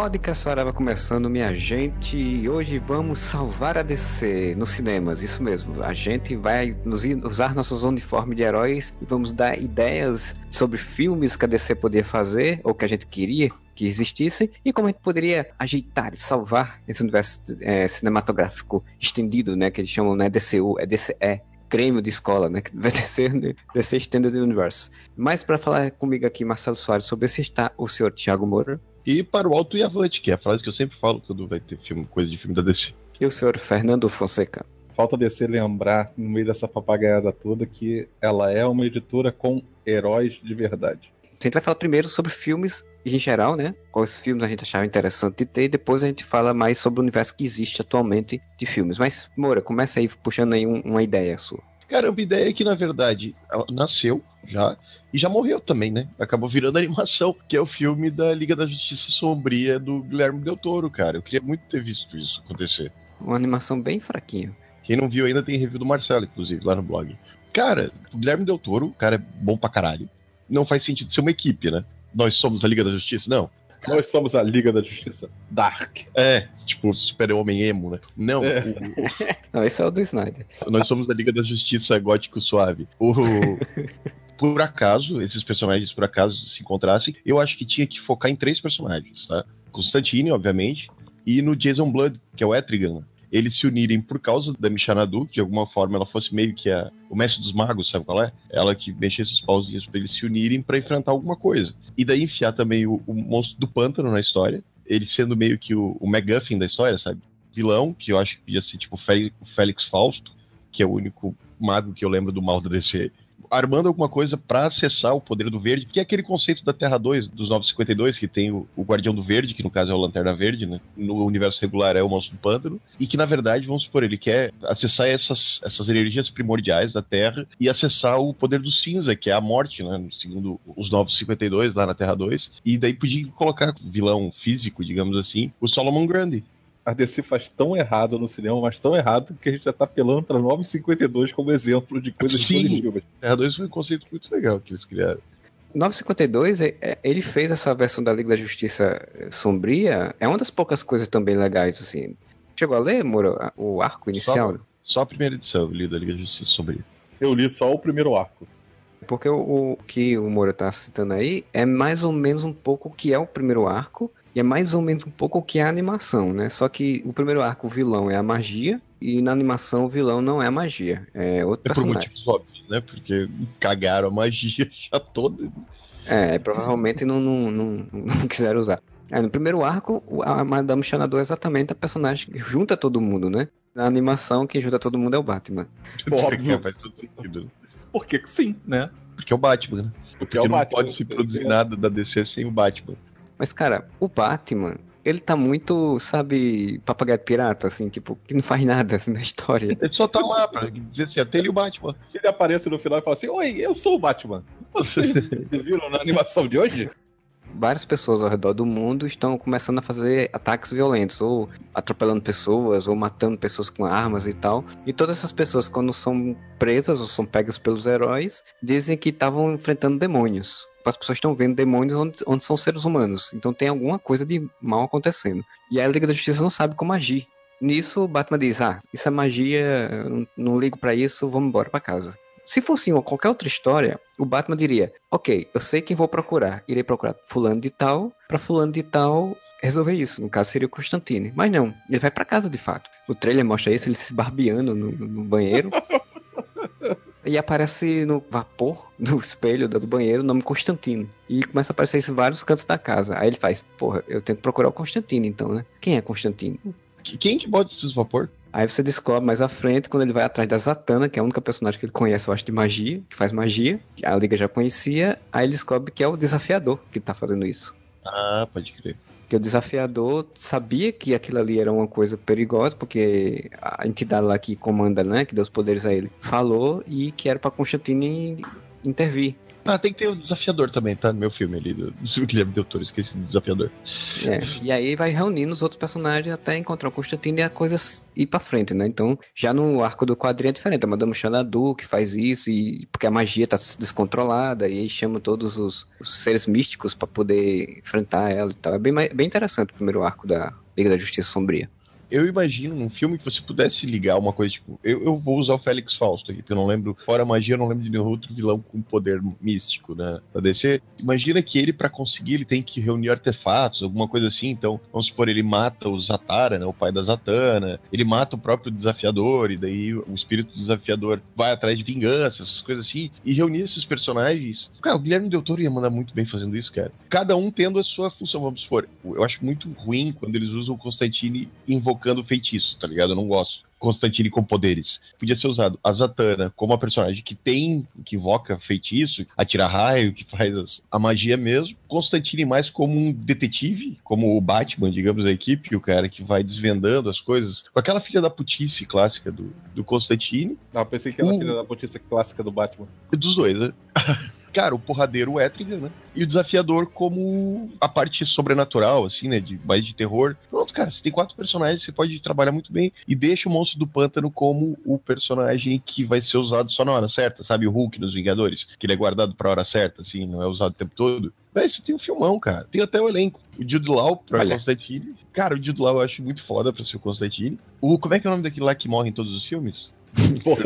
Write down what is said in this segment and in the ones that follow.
Podcast Arava começando, minha gente. E hoje vamos salvar a DC nos cinemas, isso mesmo. A gente vai nos, usar nossos uniformes de heróis e vamos dar ideias sobre filmes que a DC podia fazer ou que a gente queria que existisse e como a gente poderia ajeitar e salvar esse universo é, cinematográfico estendido, né? Que eles chamam, né? DCU, é DCE creme de escola, né? Que vai ser DC Extended Universe. Mas para falar comigo aqui, Marcelo Soares, sobre esse está o senhor Thiago Moura e para o alto e avante, que é a frase que eu sempre falo quando vai ter filme, coisa de filme da DC. E o senhor Fernando Fonseca? Falta DC lembrar, no meio dessa papagaiada toda, que ela é uma editora com heróis de verdade. A gente vai falar primeiro sobre filmes em geral, né? Quais filmes a gente achava interessante de ter, e depois a gente fala mais sobre o universo que existe atualmente de filmes. Mas, Moura, começa aí puxando aí um, uma ideia sua. Cara, uma ideia que, na verdade, nasceu já e já morreu também, né? Acabou virando animação, que é o filme da Liga da Justiça Sombria do Guilherme Del Toro, cara. Eu queria muito ter visto isso acontecer. Uma animação bem fraquinha. Quem não viu ainda tem review do Marcelo, inclusive, lá no blog. Cara, o Guilherme Del Toro, o cara é bom pra caralho. Não faz sentido ser uma equipe, né? Nós somos a Liga da Justiça, não. Nós somos a Liga da Justiça Dark. É, tipo, super-homem emo, né? Não, é. o, Não, esse é o do Snyder. Nós somos a Liga da Justiça Gótico Suave. O... por acaso, esses personagens por acaso se encontrassem, eu acho que tinha que focar em três personagens, tá? Constantine, obviamente, e no Jason Blood, que é o Etrigan eles se unirem por causa da Michanadu, que de alguma forma ela fosse meio que a, o mestre dos magos, sabe qual é? Ela que mexesse os pauzinhos pra eles se unirem para enfrentar alguma coisa. E daí enfiar também o, o, monstro do pântano na história, ele sendo meio que o, o MacGuffin da história, sabe? Vilão, que eu acho que podia ser tipo o Félix Fausto, que é o único mago que eu lembro do mal da DC armando alguma coisa para acessar o poder do verde, que é aquele conceito da Terra 2, dos 952, que tem o, o, Guardião do Verde, que no caso é o Lanterna Verde, né? No universo regular é o Monstro do Pântano, e que na verdade, vamos supor, ele quer acessar essas, essas energias primordiais da Terra e acessar o poder do cinza, que é a morte, né? Segundo os 952 lá na Terra 2, e daí podia colocar vilão físico, digamos assim, o Solomon Grundy a DC faz tão errado no cinema, mas tão errado que a gente já tá apelando pra 952 como exemplo de coisas Sim. positivas. Terra 2 foi um conceito muito legal que eles criaram. 952, é, é, ele fez essa versão da Liga da Justiça eh, Sombria, é uma das poucas coisas também legais, assim. Chegou a ler, Moro, o arco inicial? Só, só, a primeira edição eu li da Liga da Justiça Sombria. Eu li só o primeiro arco. Porque o, o que o Moro tá citando aí é mais ou menos um pouco o que é o primeiro arco, e é mais ou menos um pouco o que é a animação, né? Só que o primeiro arco, o vilão é a magia, e na animação o vilão não é a magia, é outro é personagem. Por motivos óbvios, né? Porque cagaram a magia já toda. É, provavelmente não, não, não, não quiseram usar. É, no primeiro arco, a Madame Xanadu é exatamente a personagem que junta todo mundo, né? Na animação, quem junta todo mundo é o Batman. Óbvio. Faz todo sentido. Porque sim, né? Porque é o Batman, né? Porque, Porque é o não Batman. pode se produzir nada da DC sem o Batman. Mas, cara, o Batman, ele tá muito, sabe, papagaio pirata, assim, tipo, que não faz nada assim, na história. Ele só tá lá pra dizer assim, até ele o Batman. Ele aparece no final e fala assim, oi, eu sou o Batman. Vocês viram na animação de hoje? Várias pessoas ao redor do mundo estão começando a fazer ataques violentos, ou atropelando pessoas, ou matando pessoas com armas e tal. E todas essas pessoas, quando são presas ou são pegas pelos heróis, dizem que estavam enfrentando demônios as pessoas estão vendo demônios onde, onde são seres humanos. Então tem alguma coisa de mal acontecendo. E a Liga da Justiça não sabe como agir. Nisso, Batman diz: Ah, isso é magia, não ligo para isso, vamos embora para casa. Se fosse uma, qualquer outra história, o Batman diria: Ok, eu sei quem vou procurar. Irei procurar Fulano de Tal, para Fulano de Tal resolver isso. No caso, seria o Constantine. Mas não, ele vai para casa de fato. O trailer mostra isso, ele se barbeando no, no banheiro. E aparece no vapor do espelho do banheiro o nome Constantino. E começa a aparecer isso em vários cantos da casa. Aí ele faz, porra, eu tenho que procurar o Constantino então, né? Quem é Constantino? Quem que bota esses vapor? Aí você descobre mais à frente, quando ele vai atrás da Zatanna, que é a única personagem que ele conhece, eu acho, de magia, que faz magia. A Liga já conhecia, aí ele descobre que é o desafiador que tá fazendo isso. Ah, pode crer. Que o desafiador sabia que aquilo ali era uma coisa perigosa, porque a entidade lá que comanda, né, que deu os poderes a ele, falou e que era pra Constantine intervir. Ah, tem que ter o desafiador também, tá? No meu filme ali, do, do Guilherme Del Toro, esqueci do desafiador. É, e aí vai reunindo os outros personagens até encontrar o Constantino e a coisa ir pra frente, né? Então, já no arco do quadrinho é diferente. A Madame Xanadu que faz isso, e porque a magia tá descontrolada, e aí chama todos os, os seres místicos para poder enfrentar ela e tal. É bem, bem interessante o primeiro arco da Liga da Justiça Sombria eu imagino num filme que você pudesse ligar uma coisa tipo. Eu, eu vou usar o Félix Fausto aqui, porque eu não lembro. Fora magia, eu não lembro de nenhum outro vilão com poder místico, né? Pra descer. Imagina que ele, para conseguir, ele tem que reunir artefatos, alguma coisa assim. Então, vamos supor, ele mata o Zatara, né? O pai da Zatanna. Ele mata o próprio desafiador, e daí o espírito desafiador vai atrás de vingança, essas coisas assim. E reunir esses personagens. Cara, o Guilherme Del Toro ia mandar muito bem fazendo isso, cara. Cada um tendo a sua função, vamos supor. Eu acho muito ruim quando eles usam o Constantine invocando invocando feitiço, tá ligado? Eu não gosto. Constantine com poderes. Podia ser usado a Zatanna como uma personagem que tem, que invoca feitiço, atira raio, que faz as, a magia mesmo. Constantine mais como um detetive, como o Batman, digamos, a equipe, o cara que vai desvendando as coisas. Com aquela filha da putice clássica do, do Constantine. Não, pensei que era a filha da putice clássica do Batman. Dos dois, né? cara, o porradeiro o Etrigan, né? E o desafiador como a parte sobrenatural, assim, né? De, mais de terror. Pronto, cara, você tem quatro personagens, você pode trabalhar muito bem e deixa o monstro do pântano como o personagem que vai ser usado só na hora certa, sabe? O Hulk nos Vingadores, que ele é guardado pra hora certa, assim, não é usado o tempo todo. Mas você tem um filmão, cara. Tem até o elenco. O Jude Law pra Olha. Constantine. Cara, o Jude Law eu acho muito foda pra ser o Constantine. O, como é que é o nome daquele lá que morre em todos os filmes? Porra,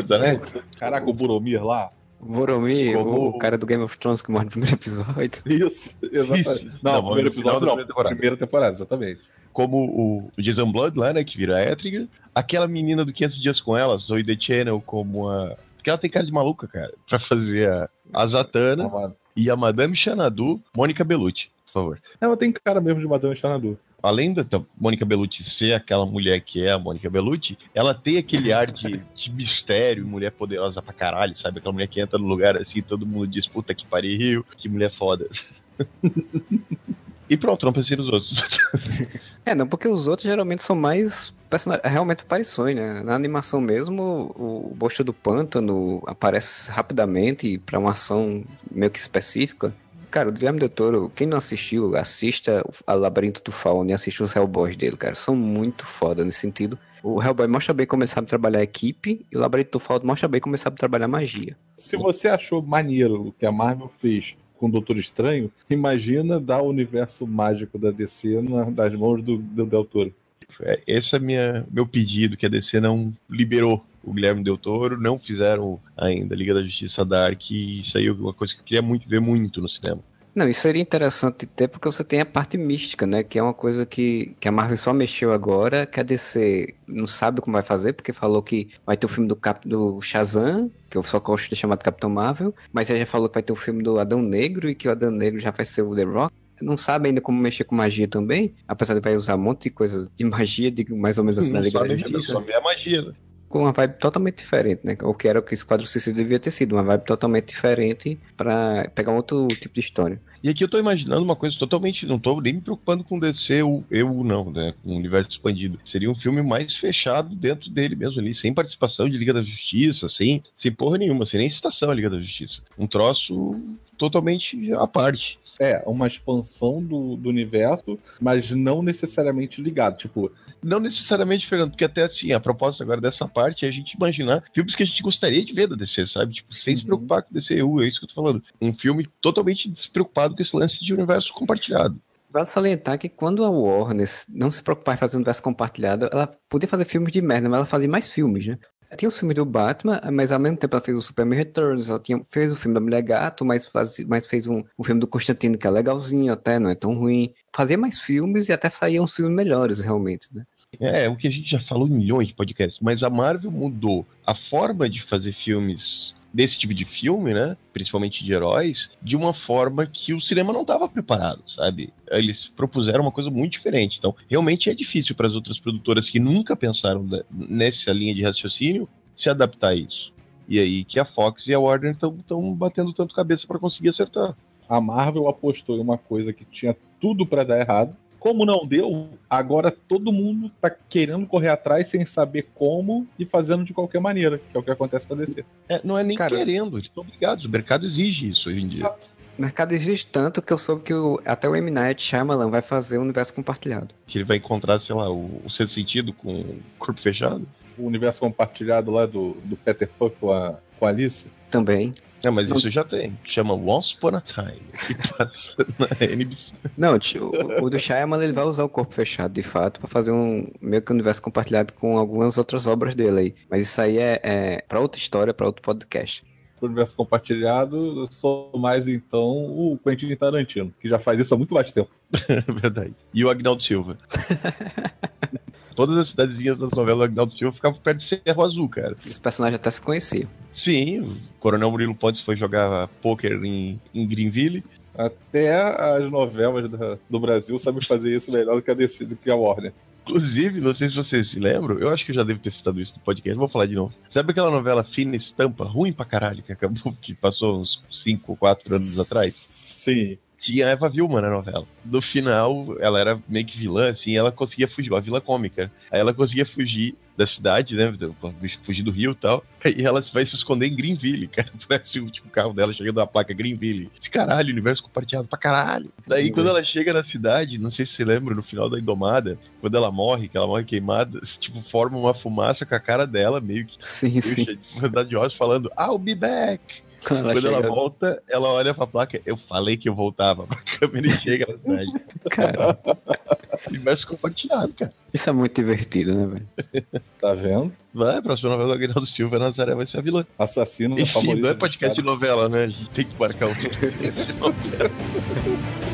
Caraca, o Boromir lá. Boromir, Como... o cara do Game of Thrones que morre no primeiro episódio. Isso, exatamente. Isso. Não, não, primeiro episódio não, primeira temporada. primeira temporada, exatamente. Como o Jason Blood lá, né, que vira a Etrigan. Aquela menina do 500 Dias com ela, Zoe The Channel, como a... Porque ela tem cara de maluca, cara, pra fazer a, a Zatanna e a Madame Xanadu, Mônica Bellucci, por favor. Ela tem cara mesmo de Madame Xanadu além da Mônica Bellucci ser aquela mulher que é a Mônica Bellucci, ela tem aquele ar de, de mistério, mulher poderosa pra caralho, sabe? Aquela mulher que entra no lugar assim, todo mundo diz, puta que pariu, que mulher foda. e pronto, não pensei nos outros. é, não, porque os outros geralmente são mais realmente aparições, né? Na animação mesmo, o Bosta do Pântano aparece rapidamente para uma ação meio que específica. Cara, o Guilherme Del Toro, quem não assistiu, assista a Labirinto do Fauno e assista os Hellboys dele, cara. São muito foda nesse sentido. O Hellboy mostra bem como ele sabe trabalhar a equipe e o Labirinto do Fauno mostra bem como ele sabe trabalhar magia. Se você achou maneiro o que a Marvel fez com o Doutor Estranho, imagina dar o universo mágico da DC nas mãos do, do Del Toro. É, esse é minha, meu pedido, que a DC não liberou o Guilherme Del Toro, não fizeram ainda Liga da Justiça Dark, e isso aí é uma coisa que eu queria muito ver muito no cinema. Não, isso seria interessante ter, porque você tem a parte mística, né? Que é uma coisa que, que a Marvel só mexeu agora, que a DC não sabe como vai fazer, porque falou que vai ter o filme do, Cap, do Shazam, que eu só gosto de chamar de Capitão Marvel, mas já falou que vai ter o filme do Adão Negro e que o Adão Negro já vai ser o The Rock não sabe ainda como mexer com magia também, apesar de vai usar um monte de coisas de magia, de mais ou menos assim não na Liga da Justiça. Só a magia, né? Com uma vibe totalmente diferente, né? O que era o que Esquadrão Suicida devia ter sido, uma vibe totalmente diferente para pegar um outro tipo de história. E aqui eu tô imaginando uma coisa totalmente, não tô nem me preocupando com DC, eu, eu não, né? Com o universo expandido. Seria um filme mais fechado dentro dele mesmo ali, sem participação de Liga da Justiça, sem, sem porra nenhuma, sem nem citação à Liga da Justiça. Um troço totalmente à parte. É, uma expansão do, do universo, mas não necessariamente ligado. Tipo, não necessariamente, Fernando, porque até assim, a proposta agora dessa parte é a gente imaginar filmes que a gente gostaria de ver da DC, sabe? Tipo, sem uhum. se preocupar com o DCU, é isso que eu tô falando. Um filme totalmente despreocupado com esse lance de universo compartilhado. Vale salientar que quando a Warner não se preocupar em fazer um universo compartilhado, ela podia fazer filmes de merda, mas ela fazia mais filmes, né? Tinha os filmes do Batman, mas ao mesmo tempo ela fez o Superman Returns, ela tinha, fez o filme da Mulher Gato, mas, faz, mas fez um, um filme do Constantino que é legalzinho até, não é tão ruim. Fazia mais filmes e até saíam filmes melhores, realmente, né? É, o que a gente já falou em milhões de podcasts, mas a Marvel mudou a forma de fazer filmes desse tipo de filme, né? Principalmente de heróis, de uma forma que o cinema não estava preparado, sabe? Eles propuseram uma coisa muito diferente. Então, realmente é difícil para as outras produtoras que nunca pensaram nessa linha de raciocínio se adaptar a isso. E aí que a Fox e a Warner estão batendo tanto cabeça para conseguir acertar. A Marvel apostou em uma coisa que tinha tudo para dar errado como não deu, agora todo mundo tá querendo correr atrás sem saber como e fazendo de qualquer maneira, que é o que acontece pra descer. É, não é nem Cara, querendo, eles estão obrigados. O mercado exige isso hoje em dia. O mercado exige tanto que eu soube que o, até o M. Night Shyamalan vai fazer o universo compartilhado. Que ele vai encontrar, sei lá, o, o seu sentido com o corpo fechado? O universo compartilhado lá do, do Peter Pan com a, com a Alice? Também. É, mas isso já tem. Chama Once Upon a Time. Que passa na NBC. Não, o, o do Shyamalan ele vai usar o corpo fechado, de fato, para fazer um meio que um universo compartilhado com algumas outras obras dele aí. Mas isso aí é, é para outra história, para outro podcast. O universo compartilhado, eu sou mais então o Quentin Tarantino, que já faz isso há muito mais tempo. Verdade. E o Agnaldo Silva. Todas as cidadezinhas das novelas do Agnaldo Silva ficavam perto de Cerro Azul, cara. Os personagens até se conheciam. Sim, o Coronel Murilo Pontes foi jogar pôquer em, em Greenville. Até as novelas da, do Brasil sabem fazer isso melhor do que a DC, do que a Warner. Inclusive, não sei se vocês se lembram, eu acho que eu já devo ter citado isso no podcast, vou falar de novo. Sabe aquela novela Fina Estampa, ruim pra caralho, que acabou, que passou uns 5 ou 4 anos atrás? Sim tinha a Eva Vilma na novela. No final, ela era meio que vilã, assim, ela conseguia fugir, uma vila cômica. Aí ela conseguia fugir da cidade, né? Fugir do rio e tal. E ela vai se esconder em Greenville, cara. Parece o último carro dela chegando na placa Greenville. Esse caralho, universo compartilhado pra caralho. Daí, quando ela chega na cidade, não sei se você lembra, no final da Indomada, quando ela morre, que ela morre queimada, tipo, forma uma fumaça com a cara dela, meio que. Sim, sim. De falando, I'll be back. Quando ela, Quando ela volta, ela olha pra placa. Eu falei que eu voltava pra câmera e chega na cidade. Cara. Universo compartilhado, cara. Isso é muito divertido, né, velho? tá vendo? Vai, a próxima novela do Aguinaldo Silva, Nazaré vai ser a vilã. Assassino Enfim, favorito. Não é podcast de novela, né? A gente tem que marcar o um...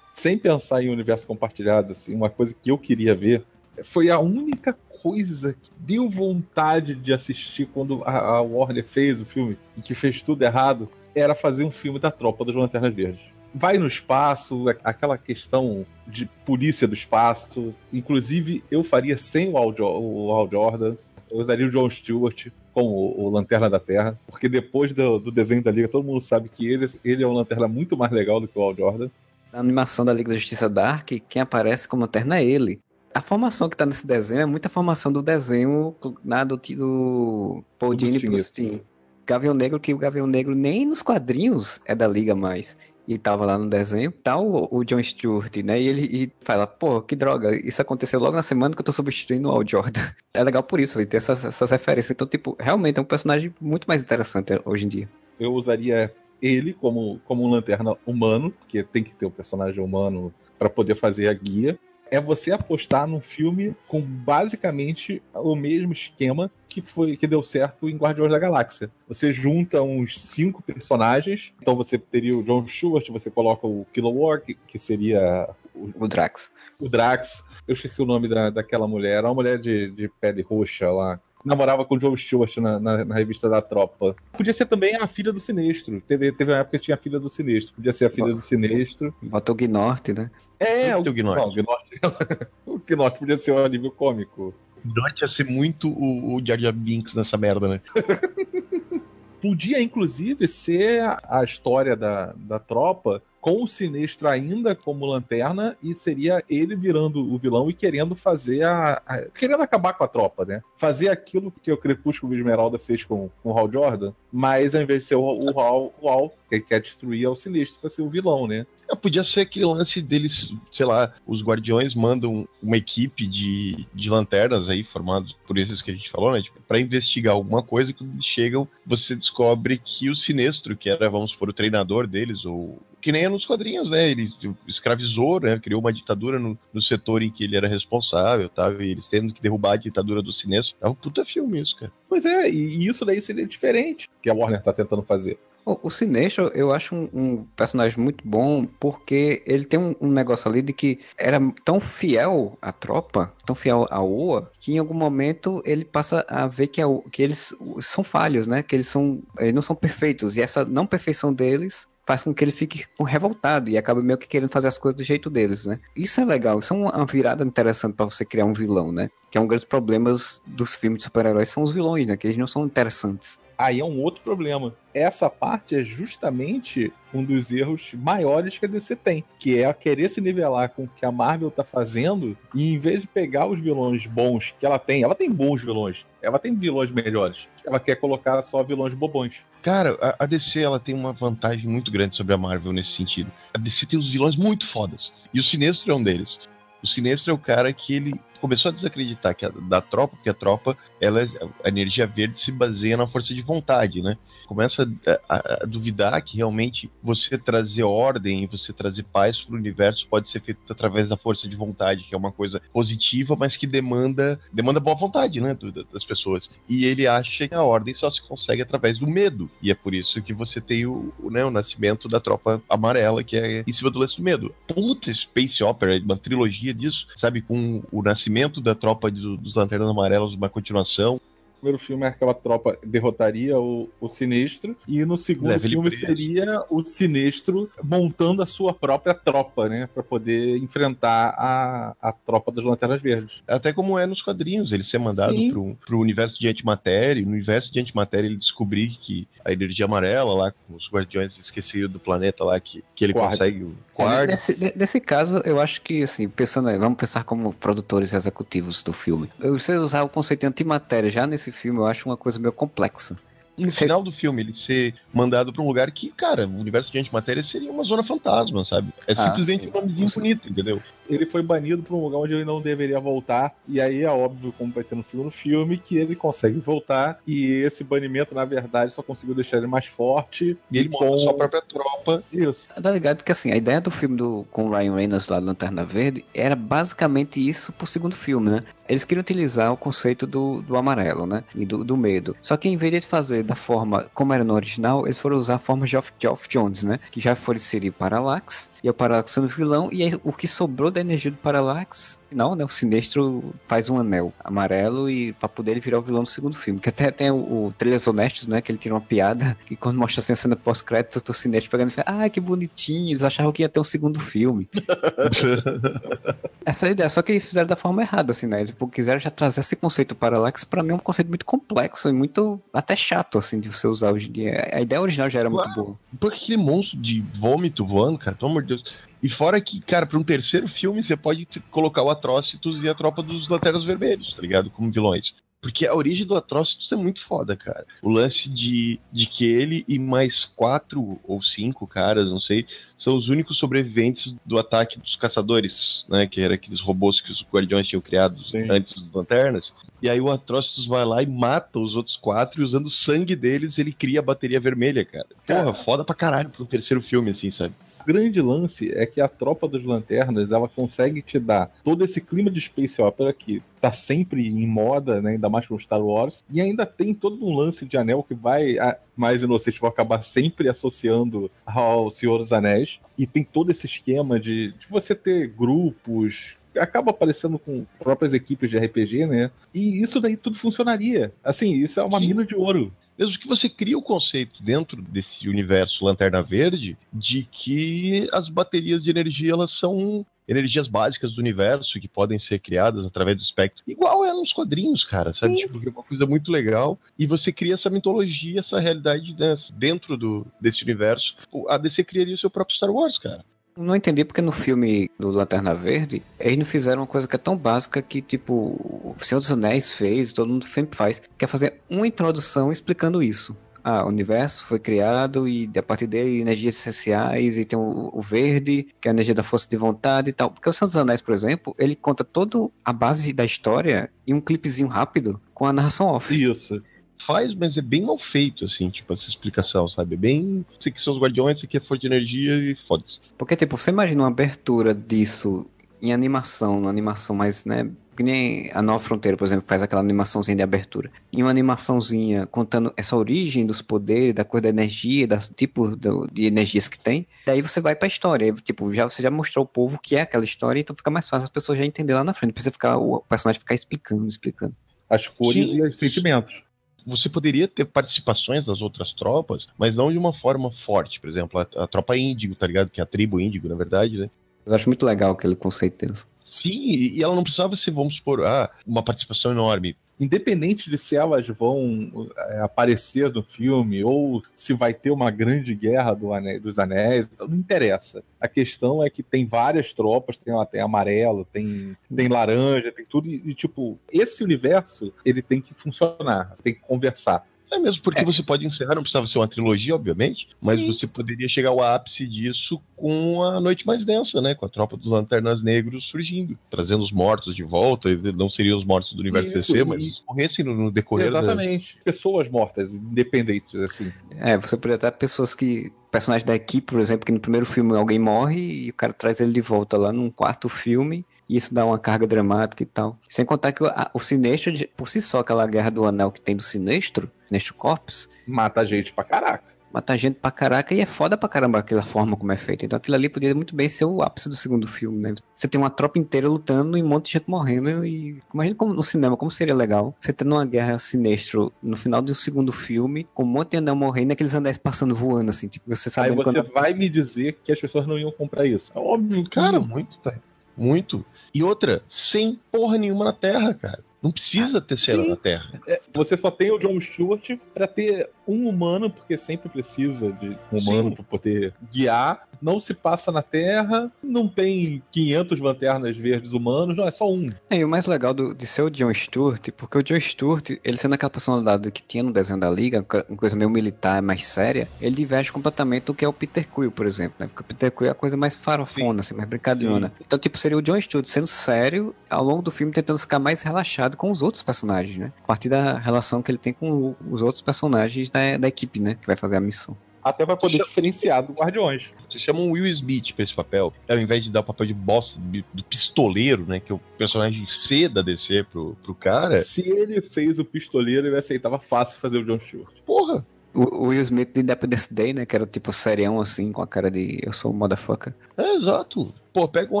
sem pensar em universo compartilhado, assim, uma coisa que eu queria ver, foi a única coisa que deu vontade de assistir quando a, a Warner fez o filme e que fez tudo errado, era fazer um filme da tropa das Lanternas Verdes. Vai no espaço, aquela questão de polícia do espaço. Inclusive, eu faria sem o Al, o Al Jordan. Eu usaria o John Stewart como o, o Lanterna da Terra, porque depois do, do, desenho da Liga, todo mundo sabe que ele, ele é um Lanterna muito mais legal do que o Al Jordan. Na animação da Liga da Justiça Dark, quem aparece como lanterna é ele. A formação que tá nesse desenho é muita formação do desenho na, do, do Paul Dini pro Steam. Gavião Negro, que o Gavião Negro nem nos quadrinhos é da Liga mais. E tava lá no desenho, tá o, o John Stewart, né? E ele e fala, pô, que droga, isso aconteceu logo na semana que eu tô substituindo o Al Jordan. É legal por isso, assim, ter essas, essas referências. Então, tipo, realmente é um personagem muito mais interessante hoje em dia. Eu usaria ele como, como um lanterna humano, porque tem que ter o um personagem humano para poder fazer a guia. É você apostar num filme com basicamente o mesmo esquema que foi que deu certo em Guardiões da Galáxia. Você junta uns cinco personagens, então você teria o John Stewart, você coloca o Kilowog, que, que seria o, o, Drax. O Drax. Eu esqueci o nome da, daquela mulher, uma mulher de, de pele roxa lá namorava com o Joe Stewart na, na, na, revista da Tropa. Podia ser também a filha do Sinestro. Teve, teve uma época que tinha a filha do Sinestro. Podia ser a filha do Sinestro. Bota o Gnorte, né? É, o, o Gnorte. Não, o Gnorte. o Gnorte podia ser um alívio cômico. O Gnorte ia ser muito o, o Jar Jar Binks nessa merda, né? Podia, inclusive, ser a história da, da tropa com o Sinestro ainda como lanterna e seria ele virando o vilão e querendo fazer a, a, querendo acabar com a tropa, né? Fazer aquilo que o Crepúsculo Esmeralda fez com, com o Hal Jordan, mas ao invés de ser o, o Hal, o Hal que quer destruir é o Sinestro para ser o vilão, né? É, podia ser aquele lance deles, sei lá, os Guardiões mandam uma equipe de, de lanternas aí, formados por esses que a gente falou, né? Tipo, pra investigar alguma coisa, quando eles chegam, você descobre que o Sinestro, que era, vamos supor, o treinador deles, ou que nem é nos quadrinhos, né? Ele escravizou, né? Criou uma ditadura no, no setor em que ele era responsável, tá? E eles tendo que derrubar a ditadura do Sinestro. É um puta filme isso, cara. Pois é, e isso daí seria diferente que a Warner tá tentando fazer. O, o Sinestro, eu acho um, um, personagem muito bom porque ele tem um, um, negócio ali de que era tão fiel à tropa, tão fiel à OA, que em algum momento ele passa a ver que, a, que eles são falhos, né? Que eles são. Eles não são perfeitos. E essa não perfeição deles faz com que ele fique revoltado e acaba meio que querendo fazer as coisas do jeito deles, né? Isso é legal, isso é uma virada interessante para você criar um vilão, né? Que é um dos problemas dos filmes de super-heróis são os vilões, né? Que eles não são interessantes aí é um outro problema. Essa parte é justamente um dos erros maiores que a DC tem, que é querer se nivelar com o que a Marvel tá fazendo e em vez de pegar os vilões bons que ela tem, ela tem bons vilões, ela tem vilões melhores. Ela quer colocar só vilões bobões. Cara, a, DC ela tem uma vantagem muito grande sobre a Marvel nesse sentido. A DC tem os vilões muito fodas e o Sinestro é um deles. O Sinestro é o cara que ele começou a desacreditar que a, da tropa, porque a tropa, ela, a energia verde se baseia na força de vontade, né? Começa a, a, a duvidar que realmente você trazer ordem você trazer paz para o universo pode ser feito através da força de vontade, que é uma coisa positiva, mas que demanda demanda boa vontade, né, do, das pessoas. E ele acha que a ordem só se consegue através do medo. E é por isso que você tem o, né, o nascimento da tropa amarela, que é em cima do lance do medo. Puta Space Opera, uma trilogia disso, sabe, com o nascimento nascimento da tropa de, dos Lanternas Amarelas, uma continuação primeiro filme aquela tropa derrotaria o, o Sinestro, e no segundo Leve filme seria o Sinestro montando a sua própria tropa, né? Pra poder enfrentar a, a tropa das Lanternas Verdes. Até como é nos quadrinhos, ele ser mandado pro, pro universo de antimatéria, no universo de antimatéria ele descobrir que a energia amarela lá, com os guardiões esquecidos do planeta lá, que, que ele Guarda. consegue o quarto. Nesse, nesse caso, eu acho que, assim, pensando aí, vamos pensar como produtores executivos do filme. Você usar o conceito de antimatéria já nesse filme eu acho uma coisa meio complexa. No final do filme, ele ser mandado pra um lugar que, cara, o universo de antimatéria seria uma zona fantasma, sabe? É ah, simplesmente sim. um nomezinho bonito, entendeu? Ele foi banido para um lugar onde ele não deveria voltar. E aí é óbvio, como vai ter no segundo filme, que ele consegue voltar. E esse banimento, na verdade, só conseguiu deixar ele mais forte. E ele com a sua própria tropa. Isso. Tá ligado que assim, a ideia do filme do, com o Ryan Reynolds lá do Lanterna Verde era basicamente isso pro segundo filme, né? Eles queriam utilizar o conceito do, do amarelo, né? E do, do medo. Só que em vez de fazer da forma como era no original, eles foram usar a forma de Geoff, Geoff Jones, né? Que já foi o Parallax. E o Parallax sendo vilão. E aí, o que sobrou da energia do Parallax. Não, né? O Sinestro faz um anel amarelo e pra poder ele virar o vilão do segundo filme. Que até tem o, o Trilhas Honestos, né? Que ele tira uma piada. Que quando mostra assim, a cena pós-crédito, o Sinestro pegando e fala: Ah, que bonitinho. Eles achavam que ia ter um segundo filme. Essa é a ideia. Só que eles fizeram da forma errada, assim, né? Eles quiseram já trazer esse conceito Parallax. Pra mim é um conceito muito complexo e muito até chato, assim, de você usar hoje em dia. A ideia original já era muito boa. Porque aquele monstro de vômito voando, cara, pelo amor de Deus. E fora que, cara, para um terceiro filme você pode colocar o Atrocitus e a tropa dos Lanternas Vermelhos, tá ligado? Como vilões. Porque a origem do Atrocitus é muito foda, cara. O lance de, de que ele e mais quatro ou cinco caras, não sei, são os únicos sobreviventes do ataque dos caçadores, né? Que era aqueles robôs que os guardiões tinham criado Sim. antes dos lanternas. E aí o Atrocitus vai lá e mata os outros quatro e usando o sangue deles ele cria a bateria vermelha, cara. Porra, foda pra caralho pro terceiro filme, assim, sabe? Grande lance é que a tropa dos lanternas ela consegue te dar todo esse clima de space opera que tá sempre em moda, né, ainda mais com Star Wars, e ainda tem todo um lance de anel que vai a, mais inocente vai acabar sempre associando ao Senhor dos Anéis, e tem todo esse esquema de, de você ter grupos acaba aparecendo com próprias equipes de RPG, né? E isso daí tudo funcionaria. Assim, isso é uma Sim. mina de ouro mesmo que você cria o conceito dentro desse universo Lanterna Verde de que as baterias de energia elas são energias básicas do universo que podem ser criadas através do espectro. Igual é nos quadrinhos, cara, sabe? Tipo, é uma coisa muito legal. E você cria essa mitologia, essa realidade dentro do, desse universo. A DC criaria o seu próprio Star Wars, cara. Não entendi porque no filme do Lanterna Verde, eles não fizeram uma coisa que é tão básica que, tipo, o Senhor dos Anéis fez, todo mundo sempre faz, que é fazer uma introdução explicando isso. Ah, o universo foi criado e a partir dele energias essenciais e tem o, o, verde, que é a energia da força de vontade e tal. Porque o Senhor dos Anéis, por exemplo, ele conta toda a base da história em um clipezinho rápido com a narração off. Isso faz, mas é bem mal feito, assim, tipo, essa explicação, sabe? É bem. Isso aqui são os guardiões, isso aqui é fonte de energia e foda-se. Porque, tipo, você imagina uma abertura disso em animação, uma animação mais, né, Que nem a Nova Fronteira, por exemplo, faz aquela animaçãozinha de abertura. E uma animaçãozinha contando essa origem dos poderes, da coisa da energia, das tipos de energias que tem. Daí você vai pra história. Tipo, já, você já mostrou o povo que é aquela história, então fica mais fácil as pessoas já entender lá na frente. Não precisa ficar o personagem ficar explicando, explicando. As cores Sim. e os sentimentos você poderia ter participações das outras tropas, mas não de uma forma forte. Por exemplo, a, a tropa índigo, tá ligado? Que é a tribo índigo, na verdade, né? Eu acho muito legal aquele conceito deles. Sim, e ela não precisava ser, vamos supor, ah, uma participação enorme independente de se elas vão é, aparecer no filme ou se vai ter uma grande guerra do ane dos anéis, então não interessa. A questão é que tem várias tropas, tem tem amarelo, tem, tem laranja, tem tudo, e, e tipo, esse universo ele tem que funcionar, tem que conversar. É mesmo, porque é. você pode encerrar, não precisava ser uma trilogia, obviamente, mas Sim. você poderia chegar ao ápice disso com a Noite Mais Densa, né? Com a tropa dos Lanternas Negros surgindo, trazendo os mortos de volta, não seriam os mortos do universo Isso, DC, mas morressem no, no decorrer Exatamente. Da... Pessoas mortas, independentes, assim. É, você poderia ter pessoas que personagem da equipe, por exemplo, que no primeiro filme alguém morre e o cara traz ele de volta lá num quarto filme e isso dá uma carga dramática e tal. Sem contar que o, a, o Sinestro, por si só, aquela guerra do anel que tem do Sinestro, Sinestro Corpus... Mata gente pra caraca mata gente pra caraca e é foda pra caramba aquela forma como é feita. Então aquilo ali poderia muito bem ser o ápice do segundo filme, né? Você tem uma tropa inteira lutando e um monte de gente morrendo e imagina como no cinema, como seria legal você tendo uma guerra sinistro no final do segundo filme, com um monte de anel morrendo e aqueles anéis passando voando, assim, tipo, você sabe Aí você quando... vai me dizer que as pessoas não iam comprar isso. É óbvio, cara, muito, velho. Muito. E outra, sem porra nenhuma na Terra, cara. Não precisa ter cena na Terra. É, você só tem o John Stewart para ter um humano, porque sempre precisa de um humano para poder guiar. Não se passa na Terra, não tem 500 lanternas verdes humanos, não, é só um. É, e o mais legal do, de ser o John Stewart, porque o John Stewart, ele sendo aquela personalidade que tinha no desenho da Liga, uma coisa meio militar, mais séria, ele diverge completamente do que é o Peter Quill, por exemplo, né? Porque o Peter Quill é a coisa mais farofona, assim, mais brincalhona. Então, tipo, seria o John Stewart sendo sério, ao longo do filme tentando ficar mais relaxado com os outros personagens, né? A partir da relação que ele tem com os outros personagens da, da equipe, né? Que vai fazer a missão. Até vai poder diferenciar do Guardiões. Você chama um Will Smith pra esse papel. Ao invés de dar o papel de boss do pistoleiro, né? Que é o personagem C da DC pro, pro cara. Se ele fez o pistoleiro, ele aceitava fácil fazer o John Stewart. Porra! O Will Smith de Independence Day, né? Que era tipo serião assim, com a cara de eu sou um motherfucker. É, exato. Pô, pega um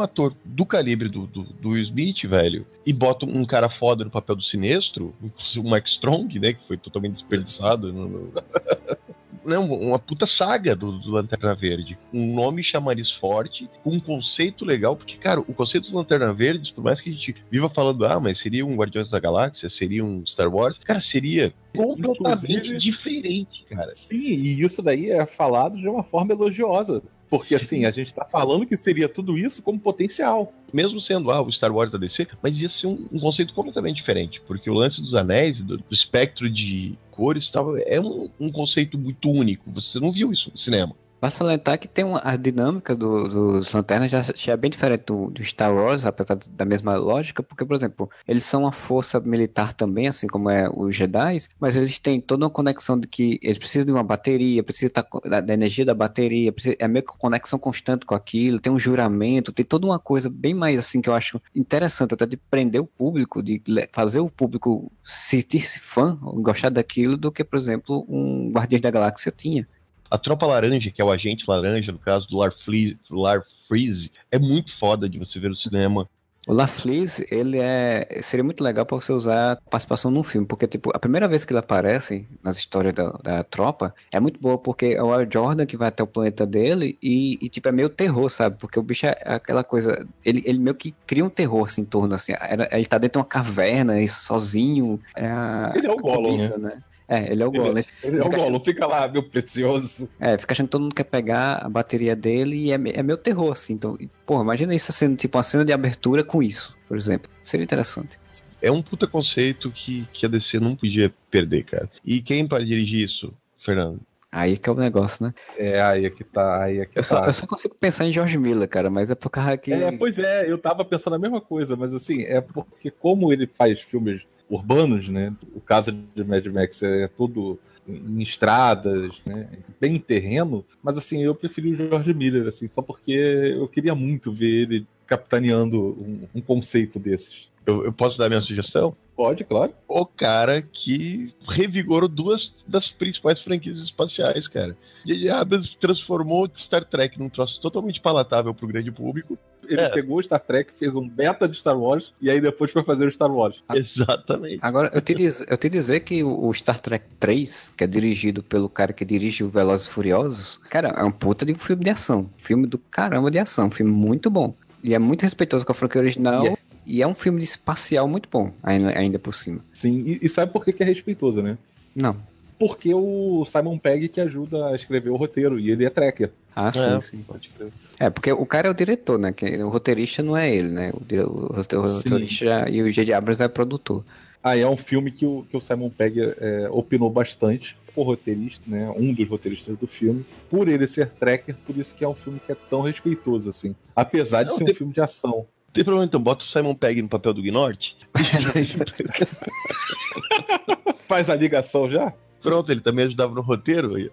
ator do calibre do, do, do, Will Smith, velho, e bota um cara foda no papel do sinestro, o Mike Strong, né? Que foi totalmente desperdiçado. No, no... né, uma puta saga do, do, Lanterna Verde. Um nome chamariz forte, um conceito legal, porque, cara, o conceito dos Lanterna Verdes, por mais que a gente viva falando, ah, mas seria um Guardiões da Galáxia, seria um Star Wars, cara, seria completamente diferente, cara. Sim, e isso daí é falado de uma forma elogiosa. Porque assim, a gente tá falando que seria tudo isso como potencial. Mesmo sendo ah, o Star Wars da DC, mas ia ser um, um conceito completamente diferente. Porque o lance dos anéis, do, do espectro de cores tal, é um, um conceito muito único. Você não viu isso no cinema. Basta salientar que tem uma, a dinâmica do, dos lanternas já, já, é bem diferente do, do, Star Wars, apesar da mesma lógica, porque, por exemplo, eles são uma força militar também, assim como é os Jedi, mas eles têm toda uma conexão de que eles precisam de uma bateria, precisam da, da energia da bateria, precisa, é meio que conexão constante com aquilo, tem um juramento, tem toda uma coisa bem mais assim que eu acho interessante, até de prender o público, de fazer o público sentir-se fã, gostar daquilo, do que, por exemplo, um Guardiões da Galáxia tinha. A Tropa Laranja, que é o agente laranja, no caso do Lar, Fle Lar Freeze, é muito foda de você ver no cinema. O LaFleeze, ele é. Seria muito legal para você usar a participação num filme, porque, tipo, a primeira vez que ele aparece nas histórias da, da tropa é muito boa, porque é o Al Jordan que vai até o planeta dele e, e, tipo, é meio terror, sabe? Porque o bicho é aquela coisa. Ele, ele meio que cria um terror assim, em torno, assim. Ele tá dentro de uma caverna e sozinho. É a, ele é o Gollum, né? né? É, ele é o Gollum. Ele, ele é o Gollum, fica lá, meu precioso. É, fica achando que todo mundo quer pegar a bateria dele e é, é meio terror, assim. Então, porra, imagina isso sendo tipo uma cena de abertura com isso, por exemplo. Seria interessante. É um puta conceito que, que a DC não podia perder, cara. E quem pode dirigir isso, Fernando? Aí que é o negócio, né? É, aí é que tá, aí é que eu, tá. Só, eu só consigo pensar em George Miller, cara, mas é por causa que... É, pois é, eu tava pensando a mesma coisa, mas assim, é porque como ele faz filmes urbanos, né? O caso de Mad Max é todo em estradas, né? bem em terreno, mas assim, eu preferi o George Miller, assim, só porque eu queria muito ver ele capitaneando um, um conceito desses. Eu, eu, posso dar minha sugestão? Pode, claro. O cara que revigorou duas das principais franquias espaciais, cara. J.J. Abrams transformou Star Trek num troço totalmente palatável pro grande público. Ele é. pegou o Star Trek, fez um beta de Star Wars e aí depois foi fazer o Star Wars. Exatamente. Agora, eu te, diz, eu te dizer que o Star Trek 3, que é dirigido pelo cara que dirige o Velozes e Furiosos, cara, é um puta de um filme de ação. Filme do caramba de ação. Filme muito bom. E é muito respeitoso com a franquia original. Yeah. E é um filme espacial muito bom, ainda, ainda por cima. Sim, e, e sabe por que, que é respeitoso, né? Não. Porque o Simon Pegg que ajuda a escrever o roteiro, e ele é tracker. Ah, sim, é, sim. Pode crer. É, porque o cara é o diretor, né? o roteirista não é ele, né? O, o, o roteirista e o J.J. Abrams é produtor. Ah, é um filme que o, que o Simon Pegg é, opinou bastante o roteirista, né, um dos roteiristas do filme, por ele ser tracker, por isso que é um filme que é tão respeitoso assim, apesar de não, ser tem, um filme de ação. Tem problema então, bota o Simon Pegg no papel do Gnort. Faz a ligação já? Pronto, ele também ajudava no roteiro.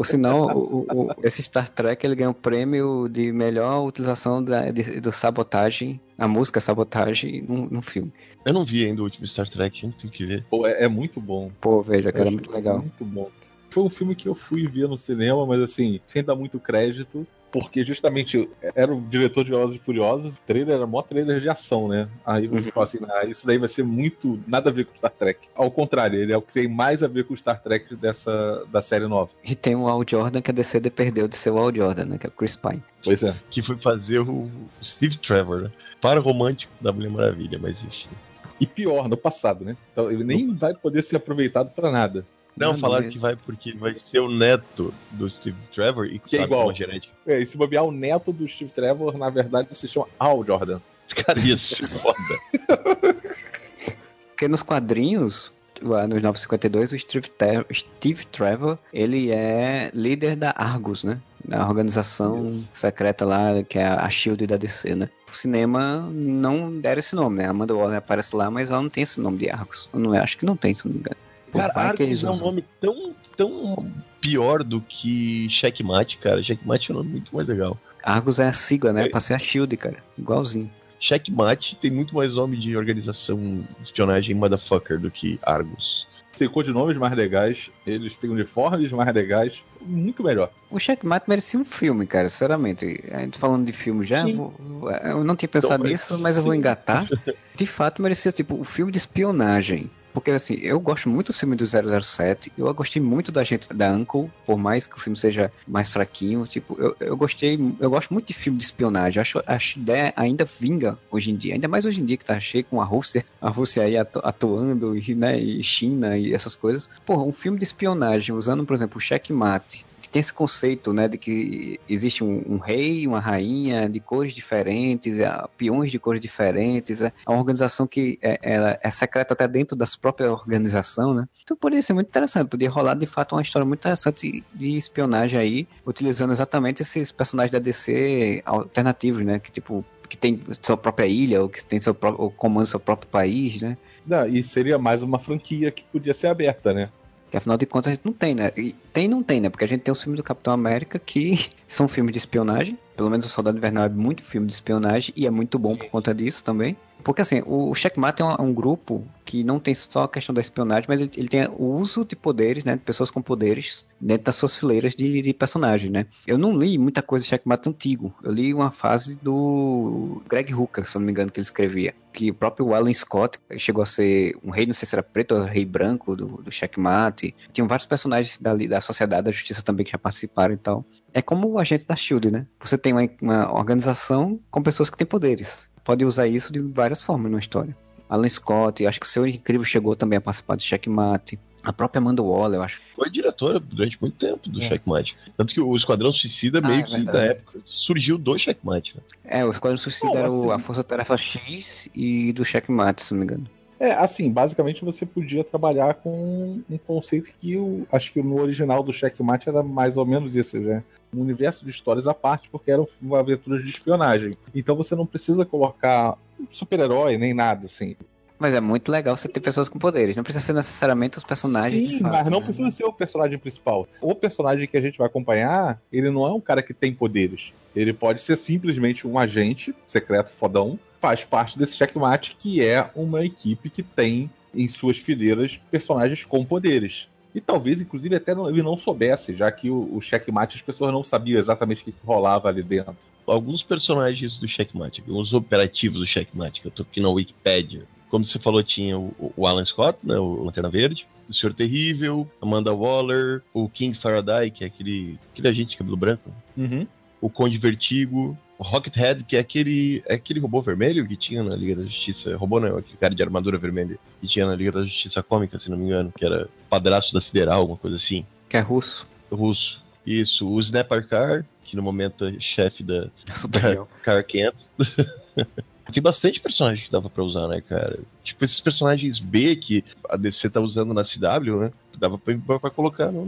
Por sinal, o, o, esse Star Trek ele ganhou o prêmio de melhor utilização da, de, do sabotagem, a música sabotagem no, no, filme. Eu não vi ainda o último Star Trek, não tem que ver. Pô, é, é muito bom. Pô, veja, que era muito legal. Muito bom. Foi um filme que eu fui ver no cinema, mas assim, sem dar muito crédito, porque justamente era o diretor de Velozes e Furiosos, o trailer era maior trailer de ação, né? Aí você uhum. fala assim, ah, isso daí vai ser muito nada a ver com Star Trek. Ao contrário, ele é o que tem mais a ver com Star Trek dessa da série nova. E tem o Al Jordan que a DC perdeu de ser o Al Jordan, né? Que é o Chris Pine. Pois é. Que foi fazer o Steve Trevor, né? Para romântico da Mulher Maravilha, mas enfim. E pior, no passado, né? Então ele nem vai poder ser aproveitado para nada. Não, falaram que vai porque vai ser o neto do Steve Trevor e que, que é igual. uma genética. É, e se bobear o neto do Steve Trevor, na verdade, se chama Al Jordan. Cara, isso, foda. porque nos quadrinhos, nos 952, o Steve, Steve Trevor, ele é líder da Argus, né? Da organização Isso. secreta lá, que é a SHIELD da DC, né? O cinema não deram esse nome, né? Amanda Waller aparece lá, mas ela não tem esse nome de Argus. Eu não, acho que não tem, se não me engano. Cara, Argus é um nome tão, tão pior do que Checkmate, cara. Checkmate é um nome muito mais legal. Argus é a sigla, né? É. Pra ser a Shield, cara. Igualzinho. Checkmate tem muito mais nome de organização de espionagem motherfucker do que Argus. Tem codinomes mais legais, eles têm uniformes mais legais, muito melhor. O Checkmate merecia um filme, cara, sinceramente. A gente falando de filme já, vou, eu não tinha pensado então, nisso, mas sim. eu vou engatar. De fato, merecia, tipo, o um filme de espionagem porque assim, eu gosto muito do filme do 007, eu gostei muito da gente da Uncle, por mais que o filme seja mais fraquinho, tipo, eu, eu gostei, eu gosto muito de filme de espionagem, acho a ideia ainda vinga hoje em dia, ainda mais hoje em dia que tá cheio com a Rússia, a Rússia aí atu, atuando, e, né, e China e essas coisas. Porra, um filme de espionagem usando, por exemplo, o checkmate, tem esse conceito, né, de que existe um, um rei, uma rainha de cores diferentes, é, peões de cores diferentes, é uma organização que é, ela é secreta até dentro das próprias organização, né? Então poderia ser muito interessante, poderia rolar de fato uma história muito interessante de espionagem aí, utilizando exatamente esses personagens da DC alternativos, né, que tipo que tem sua própria ilha ou que tem seu próprio, ou comanda seu próprio país, né? Não, e seria mais uma franquia que podia ser aberta, né? Que afinal de contas a gente não tem, né? E tem não tem, né? Porque a gente tem os filmes do Capitão América que são filmes de espionagem. Pelo menos o Soldado Invernal é muito filme de espionagem e é muito bom Sim. por conta disso também. Porque assim, o Checkmate é um, grupo que não tem só a questão da espionagem, mas ele, ele, tem o uso de poderes, né? De pessoas com poderes dentro das suas fileiras de, de personagens, né? Eu não li muita coisa de Checkmate antigo. Eu li uma fase do Greg Hooker, se não me engano, que ele escrevia. Que o próprio Alan Scott chegou a ser um rei, não sei se era preto ou rei branco do, do Checkmate. Tinham vários personagens da, da Sociedade da Justiça também que já participaram e tal. É como o agente da SHIELD, né? Você tem uma, uma organização com pessoas que têm poderes pode usar isso de várias formas na história. Alan Scott, acho que o Seu Incrível chegou também a participar do Checkmate. A própria Amanda Waller, eu acho. Foi diretora durante muito tempo do é. Checkmate. Tanto que o Esquadrão Suicida, ah, meio é que da época, surgiu do Checkmate. Né? É, o Esquadrão Suicida era assim... a Força Tarefa X e do Checkmate, se não me engano. É, assim, basicamente você podia trabalhar com um conceito que eu acho que no original do Checkmate era mais ou menos isso, né? Um universo de histórias à parte, porque eram aventuras de espionagem. Então você não precisa colocar super-herói nem nada, assim. Mas é muito legal você ter pessoas com poderes. Não precisa ser necessariamente os personagens. Sim, fato, mas não né? precisa ser o personagem principal. O personagem que a gente vai acompanhar, ele não é um cara que tem poderes. Ele pode ser simplesmente um agente secreto fodão, faz parte desse checkmate, que é uma equipe que tem em suas fileiras personagens com poderes. E talvez, inclusive, até não- ele não soubesse, já que o, o checkmate as pessoas não sabiam exatamente o que, que rolava ali dentro. Alguns personagens do Checkmate, alguns operativos do Checkmate, que eu tô aqui na Wikipedia. Como você falou, tinha o, o Alan Scott, né, o Lanterna Verde, o Senhor Terrível, Amanda Waller, o King Faraday, que é aquele, aquele agente de cabelo branco, o Conde Vertigo, o Rockhead, que é aquele, é aquele robô vermelho que tinha na Liga da Justiça. Robô não, aquele cara de armadura vermelha que tinha na Liga da Justiça Cômica, se não me engano, que era padrasto da Sideral, alguma coisa assim. Que é russo. Russo. Isso, o Snapper Car, que no momento é chefe da, É super Car 500. Tem bastante personagem que dava pra usar, né, cara? Tipo, esses personagens B que a DC tá usando na CW, né? Dava pra, pra colocar no,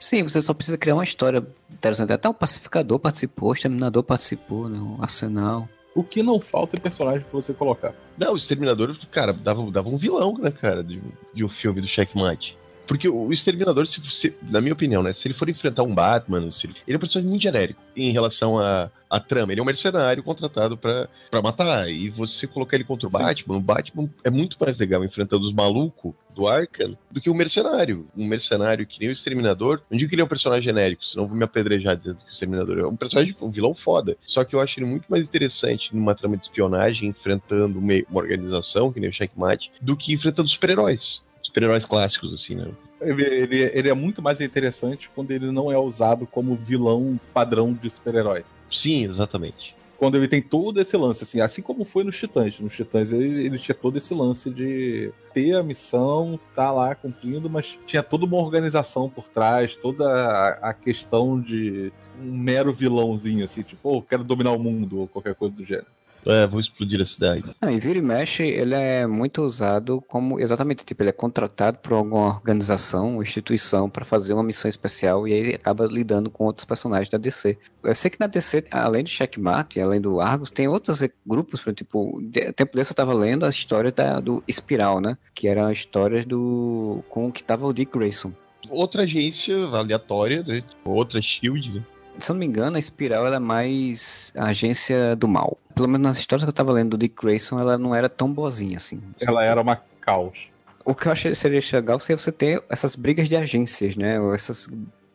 Sim, você só precisa criar uma história interessante. Até o Pacificador participou, o Exterminador participou, né? O Arsenal. O que não falta é personagem pra você colocar. Não, o Exterminador, cara, dava, dava um vilão, né, cara, de, de um filme do Checkmate. Porque o Exterminador, se, se- na minha opinião, né, se ele for enfrentar um Batman, se ele, ele é um personagem muito genérico em relação à à trama. Ele é um mercenário contratado pra pra matar. E você colocar ele contra o Sim. Batman, o Batman é muito mais legal enfrentando os malucos do Arkham do que um mercenário. Um mercenário que nem o Exterminador. Não digo que ele é um personagem genérico, senão eu vou me apedrejar dizendo que o Exterminador é um personagem, um vilão foda. Só que eu acho ele muito mais interessante numa trama de espionagem, enfrentando uma, uma organização, que nem o Checkmate, do que enfrentando super-heróis. Super-heróis clássicos, assim, né? Ele, ele- ele é muito mais interessante quando ele não é usado como vilão padrão de super-herói. Sim, exatamente. Quando ele tem todo esse lance, assim, assim como foi nos Titãs. Nos Titãs ele, ele tinha todo esse lance de ter a missão, tá lá cumprindo, mas tinha toda uma organização por trás, toda a, a questão de um mero vilãozinho, assim, tipo, oh, quero dominar o mundo, ou qualquer coisa do gênero. É, vou explodir a cidade. Não, e vira e mexe, ele é muito usado como exatamente tipo, ele é contratado por alguma organização ou instituição para fazer uma missão especial e aí acaba lidando com outros personagens da DC. Eu sei que na DC, além de Checkmate, além do Argus, tem outros grupos, por exemplo, de- tempo desse eu tava lendo a história da, do Espiral, né? Que era a história do com que tava o Dick Grayson. Outra agência aleatória, né? Outra Shield, né? Se eu não me engano, a Espiral ela é mais a agência do mal. Pelo menos nas histórias que eu tava lendo do Dick Grayson, ela não era tão boazinha assim. Ela era uma caos. O que eu achei seria legal seria você ter essas brigas de agências, né? Ou essas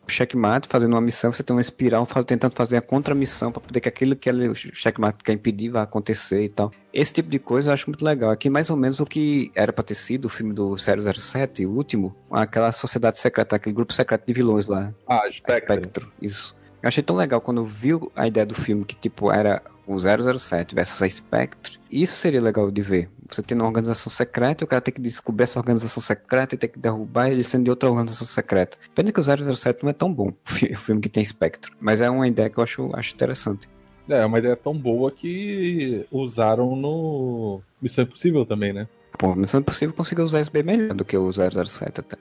checkmate fazendo uma missão, você tem uma espiral faz- tentando fazer a contramissão para poder que aquilo que ele- o checkmate quer impedir vá acontecer e tal. Esse tipo de coisa eu acho muito legal. Aqui mais ou menos o que era para ter sido o filme do 007, o último, aquela sociedade secreta, aquele grupo secreto de vilões lá. Ah, Spectre. Spectro, isso. Eu achei tão legal quando viu a ideia do filme que, tipo, era o 007 versus a Spectre. Isso seria legal de ver. Você tem uma organização secreta, o cara tem que descobrir essa organização secreta e tem que derrubar ele sendo de outra organização secreta. Pena que o 007 não é tão bom, o fi- o filme que tem Spectre. Mas é uma ideia que eu acho, acho interessante. É, é uma ideia tão boa que usaram no Missão Impossível também, né? Pô, Missão Impossível conseguiu usar isso bem melhor do que o 007 até.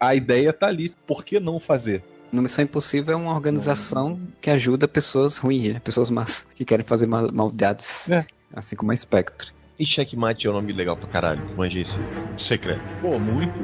A ideia tá ali, por que não fazer? No Missão Impossível é uma organização que ajuda pessoas ruins, né? pessoas más, que querem fazer mal- maldades. É. Assim como a Spectre. E Checkmate é um nome legal pra caralho, uma agência secreta. Pô, muito.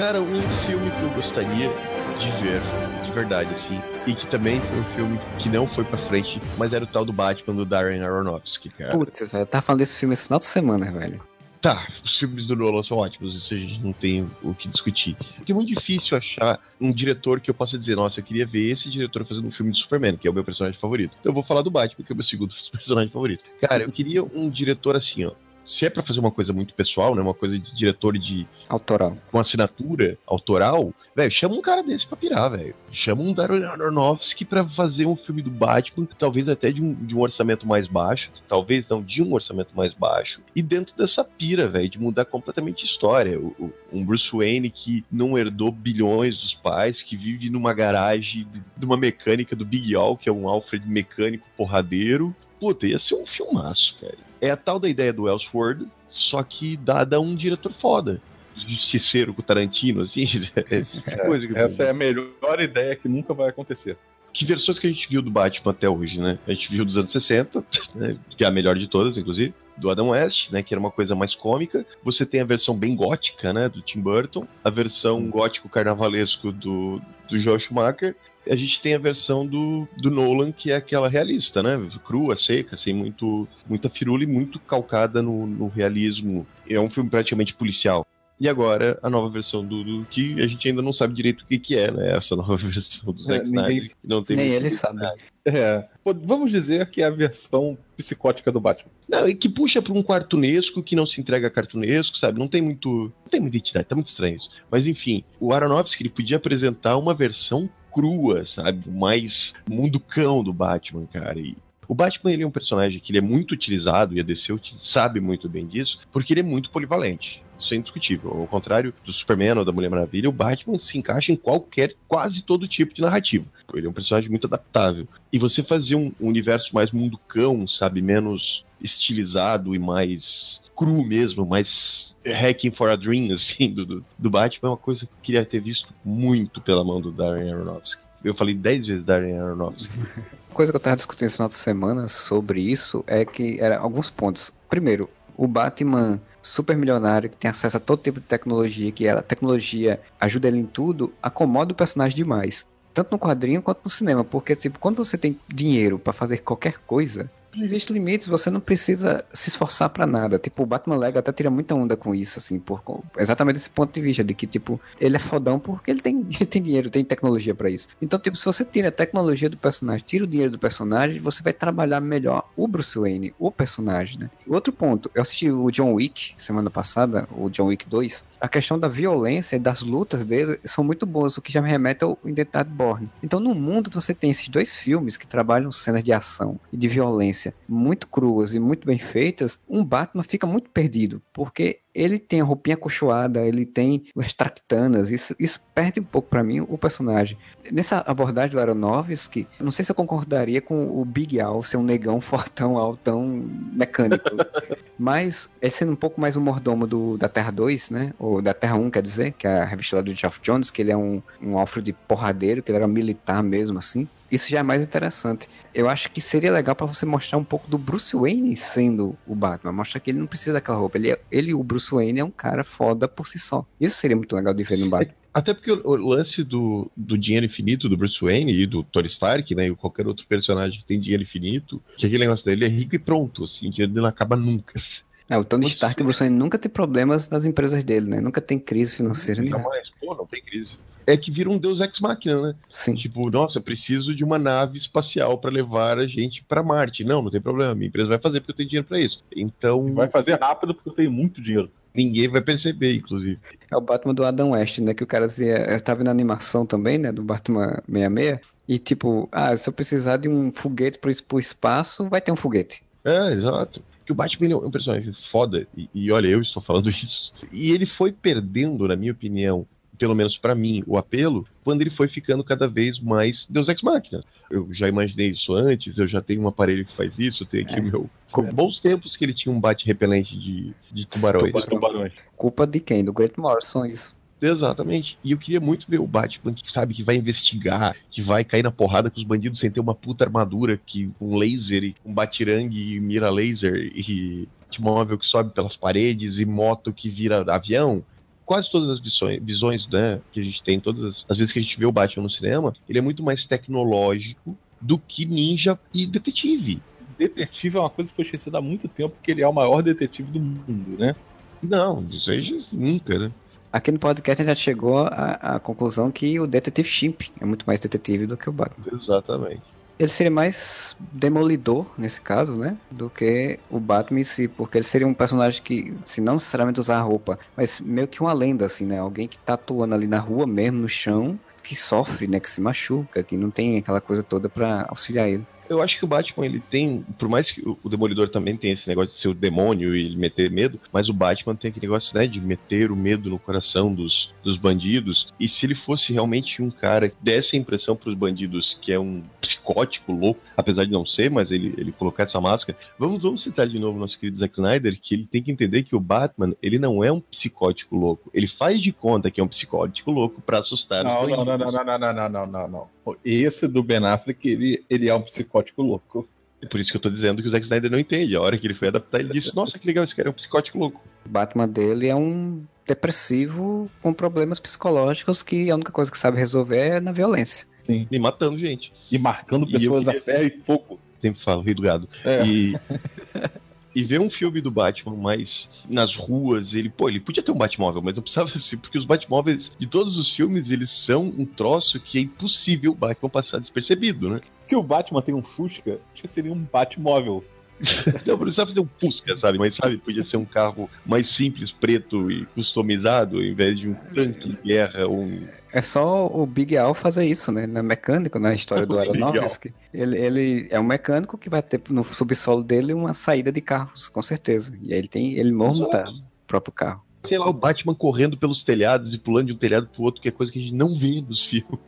Cara, um filme que eu gostaria de ver, de verdade, assim, e que também foi um filme que não foi pra frente, mas era o tal do Batman do Darren Aronofsky, cara. Putz, eu tava falando desse filme esse final de semana, velho. Tá, os filmes do Nolan são ótimos, isso a gente não tem o que discutir. Porque é muito difícil achar um diretor que eu possa dizer, nossa, eu queria ver esse diretor fazendo um filme de Superman, que é o meu personagem favorito. Então eu vou falar do Batman, que é o meu segundo personagem favorito. Cara, eu queria um diretor assim, ó. Se é para fazer uma coisa muito pessoal, né, uma coisa de diretor de autoral, com assinatura autoral, velho, chama um cara desse pra pirar, velho. Chama um Darren Aronofsky pra fazer um filme do Batman, talvez até de um, de um orçamento mais baixo, talvez não de um orçamento mais baixo, e dentro dessa pira, velho, de mudar completamente a história. O, o, um Bruce Wayne que não herdou bilhões dos pais, que vive numa garagem de uma mecânica do Big Al, que é um Alfred mecânico porradeiro. Puta, ia ser um filmaço, cara. É a tal da ideia do Elseworld, só que dada a um diretor foda. Justiceiro com Tarantino, assim. É, essa é a melhor ideia que nunca vai acontecer. Que versões que a gente viu do Batman até hoje, né? A gente viu dos anos 60, né? que é a melhor de todas, inclusive do Adam West, né, que era uma coisa mais cômica. Você tem a versão bem gótica, né, do Tim Burton, a versão gótico carnavalesco do, do Josh Schumacher a gente tem a versão do, do Nolan, que é aquela realista, né? Crua, seca, sem muito, muita firula e muito calcada no, no realismo. É um filme praticamente policial. E agora a nova versão do, do, que a gente ainda não sabe direito o que, que é, né? Essa nova versão do Zack é, Snyder. Não tem Nem ele sabe. É. Vamos dizer que é a versão psicótica do Batman. Não, e que puxa para um cartunesco que não se entrega a cartunesco, sabe? Não tem muito. Não tem muita identidade, tá muito estranho isso. Mas enfim, o Aronofsky ele podia apresentar uma versão crua, sabe? Mais mundo cão do Batman, cara. E o Batman ele é um personagem que ele é muito utilizado, e a DC sabe muito bem disso, porque ele é muito polivalente. Isso é indiscutível. Ao contrário do Superman ou da Mulher Maravilha, o Batman se encaixa em qualquer, quase todo tipo de narrativa. Ele é um personagem muito adaptável. E você fazer um universo mais mundo cão, sabe? Menos estilizado e mais cru mesmo, mais Hacking for a Dream, assim, do, do Batman, é uma coisa que eu queria ter visto muito pela mão do Darren Aronofsky. Eu falei 10 vezes Darren Aronofsky. coisa que eu tava discutindo esse final de semana sobre isso é que era alguns pontos. Primeiro, o Batman super milionário que tem acesso a todo tipo de tecnologia, que a tecnologia ajuda ele em tudo, acomoda o personagem demais. Tanto no quadrinho quanto no cinema, porque tipo, quando você tem dinheiro para fazer qualquer coisa, não existe limites, você não precisa se esforçar para nada. Tipo, o Batman Lego até tira muita onda com isso, assim, por exatamente esse ponto de vista, de que, tipo, ele é fodão porque ele tem, tem dinheiro, tem tecnologia para isso. Então, tipo, se você tira a tecnologia do personagem, tira o dinheiro do personagem, você vai trabalhar melhor o Bruce Wayne, o personagem, né? Outro ponto, eu assisti o John Wick semana passada, o John Wick 2, a questão da violência e das lutas dele são muito boas, o que já me remete ao Identidade Borne. Então, no mundo, você tem esses dois filmes que trabalham cenas de ação e de violência muito cruas e muito bem feitas, um Batman fica muito perdido, porque ele tem a roupinha cochoada, ele tem as tractanas, isso, isso perde um pouco para mim o personagem. Nessa abordagem do Aronofsky, não sei se eu concordaria com o Big Al ser um negão fortão, altão, mecânico. mas ele sendo um pouco mais o mordomo do, da Terra 2, né? Ou da Terra 1, quer dizer, que é a revista lá do Geoff Jones, que ele é um, um Alfred porradeiro, que ele era militar mesmo, assim isso já é mais interessante. Eu acho que seria legal para você mostrar um pouco do Bruce Wayne sendo o Batman. Mostrar que ele não precisa daquela roupa. Ele, é, ele o Bruce Wayne, é um cara foda por si só. Isso seria muito legal de ver no Batman. Até porque o, lance do, do dinheiro infinito do Bruce Wayne e do Tony Stark, né? E qualquer outro personagem que tem dinheiro infinito, que aquele negócio dele é rico e pronto, assim, o dinheiro dele não acaba nunca. É, o Tony Stark e o Bruce Wayne nunca tem problemas nas empresas dele, né? Nunca tem crise financeira. Não, mas, pô, não tem crise é que vira um Deus Ex Machina, né? Sim. Tipo, nossa, preciso de uma nave espacial para levar a gente para Marte. Não, não tem problema, minha empresa vai fazer porque eu tenho dinheiro para isso. Então. Vai fazer rápido porque eu tenho muito dinheiro. Ninguém vai perceber, inclusive. É o Batman do Adam West, né? Que o cara dizia. Eu tava vendo a animação também, né? Do Batman 66. E tipo, ah, se eu precisar de um foguete pro, pro espaço, vai ter um foguete. É, exato que o Batman é um personagem foda, e, e, olha, eu estou falando isso. E ele foi perdendo, na minha opinião, pelo menos para mim, o apelo, quando ele foi ficando cada vez mais Deus Ex Machina. Eu já imaginei isso antes, eu já tenho um aparelho que faz isso, eu tenho aqui é. meu. Com bons tempos que ele tinha um bate repelente de, de tubarões. tubarões. Culpa de quem? Do Great Morrison, isso. Exatamente. E eu queria muito ver o Batman que sabe que vai investigar, que vai cair na porrada com os bandidos sem ter uma puta armadura, que um laser, um batirangue e mira laser e móvel que sobe pelas paredes e moto que vira avião quase todas as visões, visões né, que a gente tem, todas as, vezes que a gente vê o Batman no cinema, ele é muito mais tecnológico do que ninja e detetive. Detetive é uma coisa que foi esquecida há muito tempo, porque ele é o maior detetive do mundo, né? Não, isso aí nunca, né? Aqui no podcast a gente já chegou à, à conclusão que o Detetive Chimp é muito mais detetive do que o Batman. Exatamente. ele seria mais demolidor nesse caso, né? Do que o Batman em si, porque ele seria um personagem que, se não necessariamente usar roupa, mas meio que uma lenda, assim, né? Alguém que tá atuando ali na rua mesmo, no chão, que sofre, né? Que se machuca, que não tem aquela coisa toda para auxiliar ele eu acho que o Batman, ele tem, por mais que o Demolidor também tenha esse negócio de ser o demônio e meter medo, mas o Batman tem aquele negócio, né, de meter o medo no coração dos, dos bandidos. E se ele fosse realmente um cara que desse a impressão pros bandidos que é um psicótico louco, apesar de não ser, mas ele, ele colocar essa máscara. Vamos, vamos citar de novo nosso querido Zack Snyder, que ele tem que entender que o Batman, ele não é um psicótico louco. Ele faz de conta que é um psicótico louco para assustar não, os bandidos. Não, não, não, não, não, não, não, não, não. Esse do Ben Affleck, ele, ele é um psicótico louco. É por isso que eu tô dizendo que o Zack Snyder não entende. A hora que ele foi adaptar, ele disse: Nossa, que legal, esse cara é um psicótico louco. O Batman dele é um depressivo com problemas psicológicos que a única coisa que sabe resolver é na violência. Sim. E matando gente. E marcando pessoas queria... a ferro e fogo. Sempre falo, rei do gado. É. E. e ver um filme do Batman mais nas ruas, ele, pô, ele podia ter um Batmóvel, mas não precisava ser, porque os Batmóveis de todos os filmes, eles são um troço que é impossível o Batman passar despercebido, né? Se o Batman tem um Fusca, acho que seria um Batmóvel. não, precisava fazer um Fusca, sabe? Mas sabe, podia ser um carro mais simples, preto e customizado, ao invés de um tanque de guerra ou um é só o Big Al fazer isso, né? Ele é mecânico na história do Aronofsky. Ele, ele é um mecânico que vai ter no subsolo dele uma saída de carros, com certeza. E aí ele tem, ele monta o próprio carro. Sei lá, o Batman correndo pelos telhados e pulando de um telhado pro outro, que é coisa que a gente não vê nos filmes.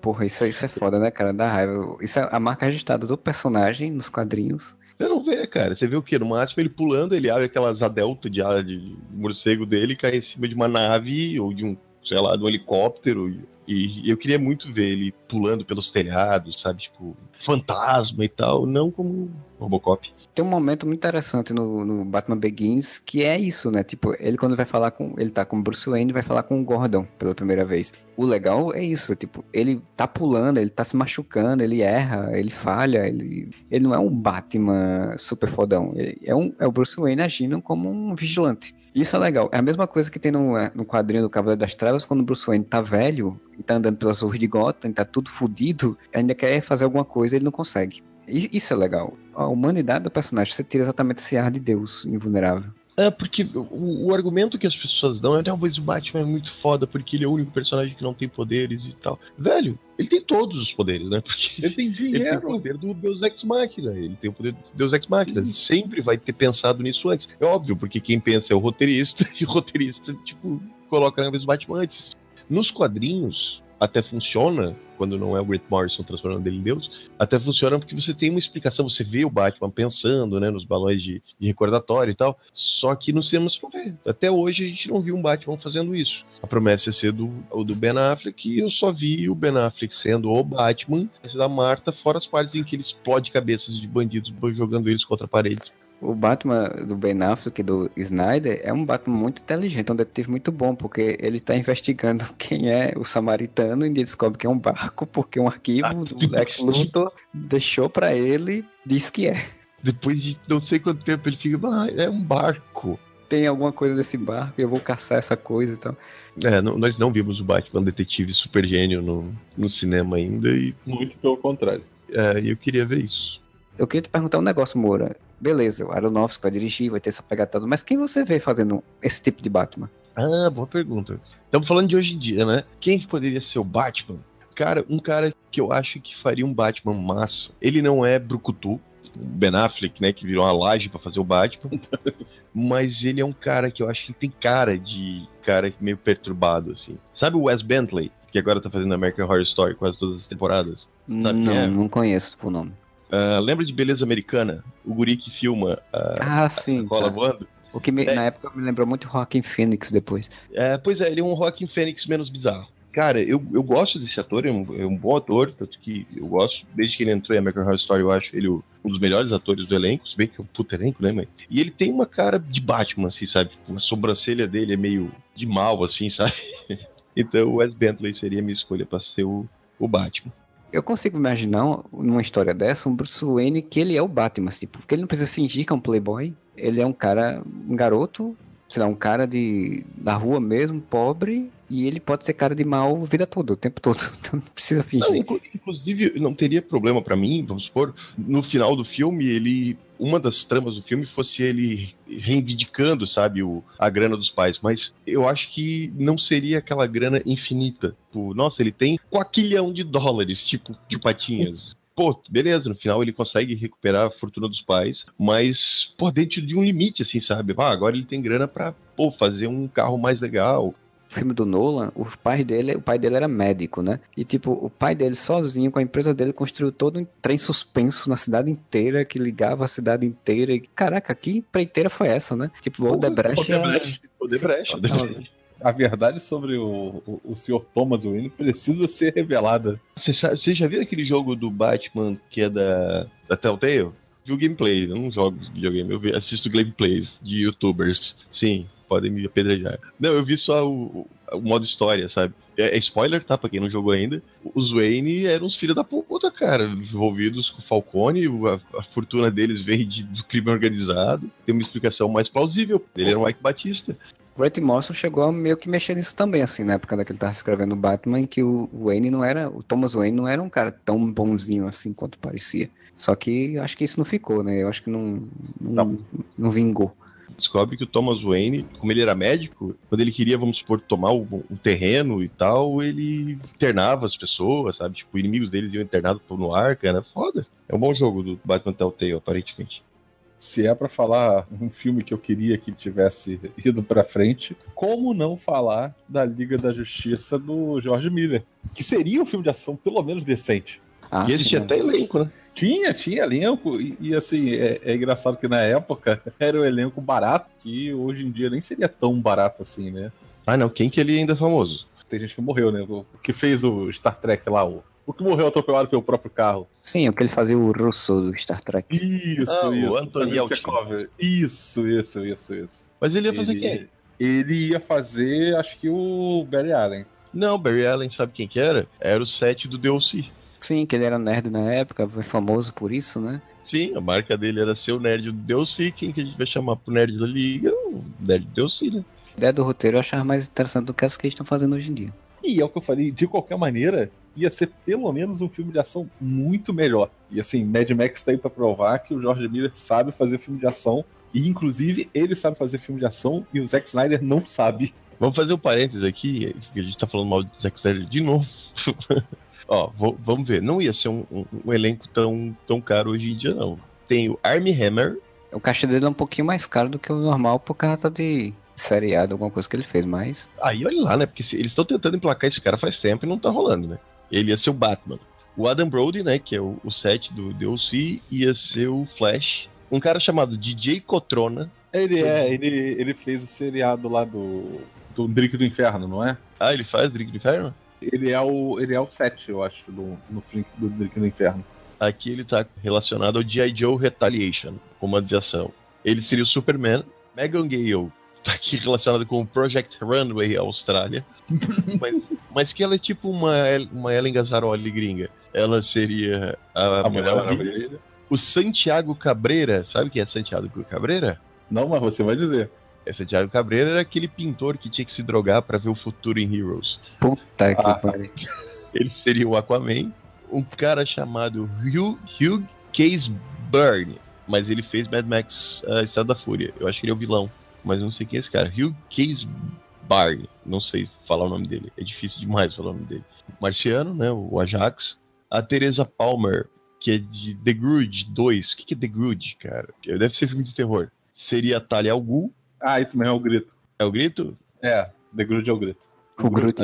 Porra, isso, isso é foda, né, cara? Dá raiva. Isso é a marca registrada do personagem nos quadrinhos. Você não vê, cara. Você vê o quê? No máximo ele pulando, ele abre aquelas adeltas de, de morcego dele cai em cima de uma nave ou de um, sei lá, de um helicóptero e eu queria muito ver ele pulando pelos telhados, sabe? Tipo, fantasma e tal, não como Robocop. Tem um momento muito interessante no, no, Batman Begins que é isso, né? Tipo, ele quando vai falar com. Ele tá com Bruce Wayne vai falar com o Gordon pela primeira vez. O legal é isso, tipo, ele tá pulando, ele tá se machucando, ele erra, ele falha, ele, ele não é um Batman super fodão. Ele é, um, é o Bruce Wayne agindo como um vigilante. Isso é legal. É a mesma coisa que tem no, é, no quadrinho do Cavaleiro das Trevas, quando o Bruce Wayne tá velho e tá andando pelas ruas de Gotham, tá tudo fodido, ainda quer fazer alguma coisa ele não consegue. Isso é legal. A humanidade do personagem, você tira exatamente esse ar de Deus invulnerável. É, porque o, o, argumento que as pessoas dão é talvez o Batman é muito foda porque ele é o único personagem que não tem poderes e tal. Velho, ele tem todos os poderes, né? Porque ele tem dinheiro. Ele tem o poder do Deus Ex Machina. Ele tem o poder do Deus Ex Machina. Sim. Sempre vai ter pensado nisso antes. É óbvio, porque quem pensa é o roteirista e o roteirista, tipo, coloca na cabeça do Batman antes. Nos quadrinhos, até funciona, quando não é o Grant Morrison transformando ele em Deus, até funciona porque você tem uma explicação, você vê o Batman pensando, né, nos balões de, de recordatório e tal, só que no cinema você não vê. Até hoje a gente não viu um Batman fazendo isso. A promessa é ser do, do Ben Affleck e eu só vi o Ben Affleck sendo o Batman, da Marta, fora as partes em que ele explode cabeças de bandidos jogando eles contra paredes o Batman do Ben Affleck do Snyder é um Batman muito inteligente, é um detetive muito bom, porque ele está investigando quem é o samaritano e descobre que é um barco, porque um arquivo ah, do Lex Luthor deixou para ele, diz que é. Depois de não sei quanto tempo ele fica, ah, é um barco. Tem alguma coisa desse barco, eu vou caçar essa coisa e tal. É, não, nós não vimos o Batman detetive super gênio no, no cinema ainda e... Muito pelo contrário. É, eu queria ver isso. Eu queria te perguntar um negócio, Moura. Beleza, o Aronofsky vai dirigir, vai ter essa pegada mas quem você vê fazendo esse tipo de Batman? Ah, boa pergunta. Estamos falando de hoje em dia, né? Quem poderia ser o Batman? Cara, um cara que eu acho que faria um Batman massa. Ele não é brucutu, Ben Affleck, né, que virou uma laje para fazer o Batman. mas ele é um cara que eu acho que tem cara de cara meio perturbado, assim. Sabe o Wes Bentley, que agora tá fazendo American Horror Story quase todas as temporadas? Sabe não, é? não conheço o nome. Uh, lembra de Beleza Americana? O guri que filma uh, ah, sim, a sacola tá. voando? O que me, é. na época me lembrou muito Rockin' Phoenix depois. É, pois é, ele é um Rockin' Phoenix menos bizarro. Cara, eu, eu gosto desse ator, é um, é um bom ator, tanto que eu gosto, desde que ele entrou em American Horror Story, eu acho ele um dos melhores atores do elenco, se bem que é um puto elenco, né, mãe? E ele tem uma cara de Batman, assim, sabe? A sobrancelha dele é meio de mal, assim, sabe? então o Wes Bentley seria a minha escolha para ser o, o Batman eu consigo imaginar numa história dessa um Bruce Wayne que ele é o Batman, tipo, porque ele não precisa fingir que é um playboy. Ele é um cara, um garoto, sei lá, um cara de da rua mesmo, pobre, E ele pode ser cara de mal a vida toda, o tempo todo. Então não precisa fingir. Não, inclu- inclusive, não teria problema pra mim, vamos supor, no final do filme, ele. Uma das tramas do filme fosse ele reivindicando, sabe, o, a grana dos pais. Mas eu acho que não seria aquela grana infinita. Tipo, nossa, ele tem quaquilhão de dólares, tipo, de patinhas. Pô, beleza, no final ele consegue recuperar a fortuna dos pais, mas, pô, dentro de um limite, assim, sabe? Ah, agora ele tem grana pra, pô, fazer um carro mais legal, filme do Nolan, o pai dele, o pai dele era médico, né? E tipo, o pai dele sozinho com a empresa dele construiu todo um trem suspenso na cidade inteira que ligava a cidade inteira. E, caraca, que empreiteira foi essa, né? Tipo, o Odebrecht. Odebrecht. Odebrecht. A verdade sobre o, o, o Sr. Thomas Wayne precisa ser revelada. Você já viu aquele jogo do Batman que é da, da Telltale? Vi o gameplay, eu não jogo videogame, eu vi- assisto gameplays de youtubers. Sim, podem me apedrejar. Não, eu vi só o, o modo história, sabe? É, é spoiler, tá? Pra quem não jogou ainda. Os Wayne eram uns filhos da puta, cara. Envolvidos com o Falcone, o- a, a fortuna deles veio de- do crime organizado. Tem uma explicação mais plausível. Ele era um Ike Batista. Grant Morrison chegou a meio que mexer nisso também, assim, na época que ele tava escrevendo o Batman, em que o Wayne não era, o Thomas Wayne não era um cara tão bonzinho assim quanto parecia. Só que acho que isso não ficou, né? Eu acho que não, não, não vingou. Descobre que o Thomas Wayne, como ele era médico, quando ele queria, vamos supor, tomar um, um terreno e tal, ele internava as pessoas, sabe? Tipo, inimigos deles iam internados no ar, cara. Foda. É um bom jogo do Batman Telltale, aparentemente. Se é pra falar um filme que eu queria que tivesse ido pra frente, como não falar da Liga da Justiça do George Miller? Que seria um filme de ação pelo menos decente. Ah, e sim, tinha até elenco, né? Tinha, tinha elenco, e, e, assim, é, é engraçado que na época era um elenco barato, que hoje em dia nem seria tão barato assim, né? Ah, não, quem que ele ainda é famoso? Tem gente que morreu, né? O que fez o Star Trek lá, o, o que morreu atropelado pelo próprio carro. Sim, o que ele fazia o Russo do Star Trek. Isso, Ah, o isso. Anthony o Yelchin. Chekhov. Isso, isso, isso, isso. Mas ele ia fazer Ele- quem? Ele ia fazer, acho que o Barry Allen. Não, Barry Allen, sabe quem que era? Era o set do DLC. Sim, que ele era nerd na época, foi famoso por isso, né? Sim, a marca dele era ser o nerd do DLC. Quem que a gente vai chamar pro nerd da liga? O nerd do DLC, né? A ideia do roteiro eu achava mais interessante do que as que eles estão fazendo hoje em dia. E é o que eu falei, de qualquer maneira, ia ser pelo menos um filme de ação muito melhor. E assim, Mad Max tá aí pra provar que o George Miller sabe fazer filme de ação. E inclusive ele sabe fazer filme de ação e o Zack Snyder não sabe. Vamos fazer um parênteses aqui, que a gente tá falando mal do Zack Snyder de novo. Ó, vamos ver. Não ia ser um, um- um elenco tão, tão caro hoje em dia, não. Tem o Armie Hammer. O caixa dele é um pouquinho mais caro do que o normal por causa de seriado, alguma coisa que ele fez, mas. Aí olha lá, né? Porque se- eles estão tentando emplacar esse cara faz tempo e não tá rolando, né? Ele ia ser o Batman. O Adam Brody, né? Que é o, o set do DLC, ia ser o Flash. Um cara chamado DJ Cotrona. Ele é, ele, ele fez o seriado lá do, do Drink do Inferno, não é? Ah, ele faz Drink do Inferno? Ele é o, ele é o 7, eu acho, do, no do Drink do Inferno. Aqui ele tá relacionado ao G.I. Joe Retaliation, comandalização. Ele seria o Superman. Megan Gale tá aqui relacionado com o Project Runway Austrália. mas, mas que ela é tipo uma, uma Ellen Gazzaroli gringa. Ela seria a, A Mulher. Maravilha. O Santiago Cabreira, sabe quem é Santiago Cabreira? Não, mas você vai dizer. É Santiago Cabreira era aquele pintor que tinha que se drogar pra ver o futuro em Heroes. Puta que Ah. pariu. Ele seria o Aquaman. Um cara chamado Hugh, Hugh Case Byrne. Mas ele fez Mad Max uh, Estado da Fúria. Eu acho que ele é o vilão. Mas eu não sei quem é esse cara. Hugh Case Byrne. Não sei falar o nome dele. É difícil demais falar o nome dele. Marciano, né? O Ajax. A Teresa Palmer, que é de The Grudge 2. O que que é The Grudge, cara? Deve ser filme de terror. Seria a Talia Al Ghul. Ah, isso mesmo é o grito. É o grito? É, The Groot é o grito. O. O Groot,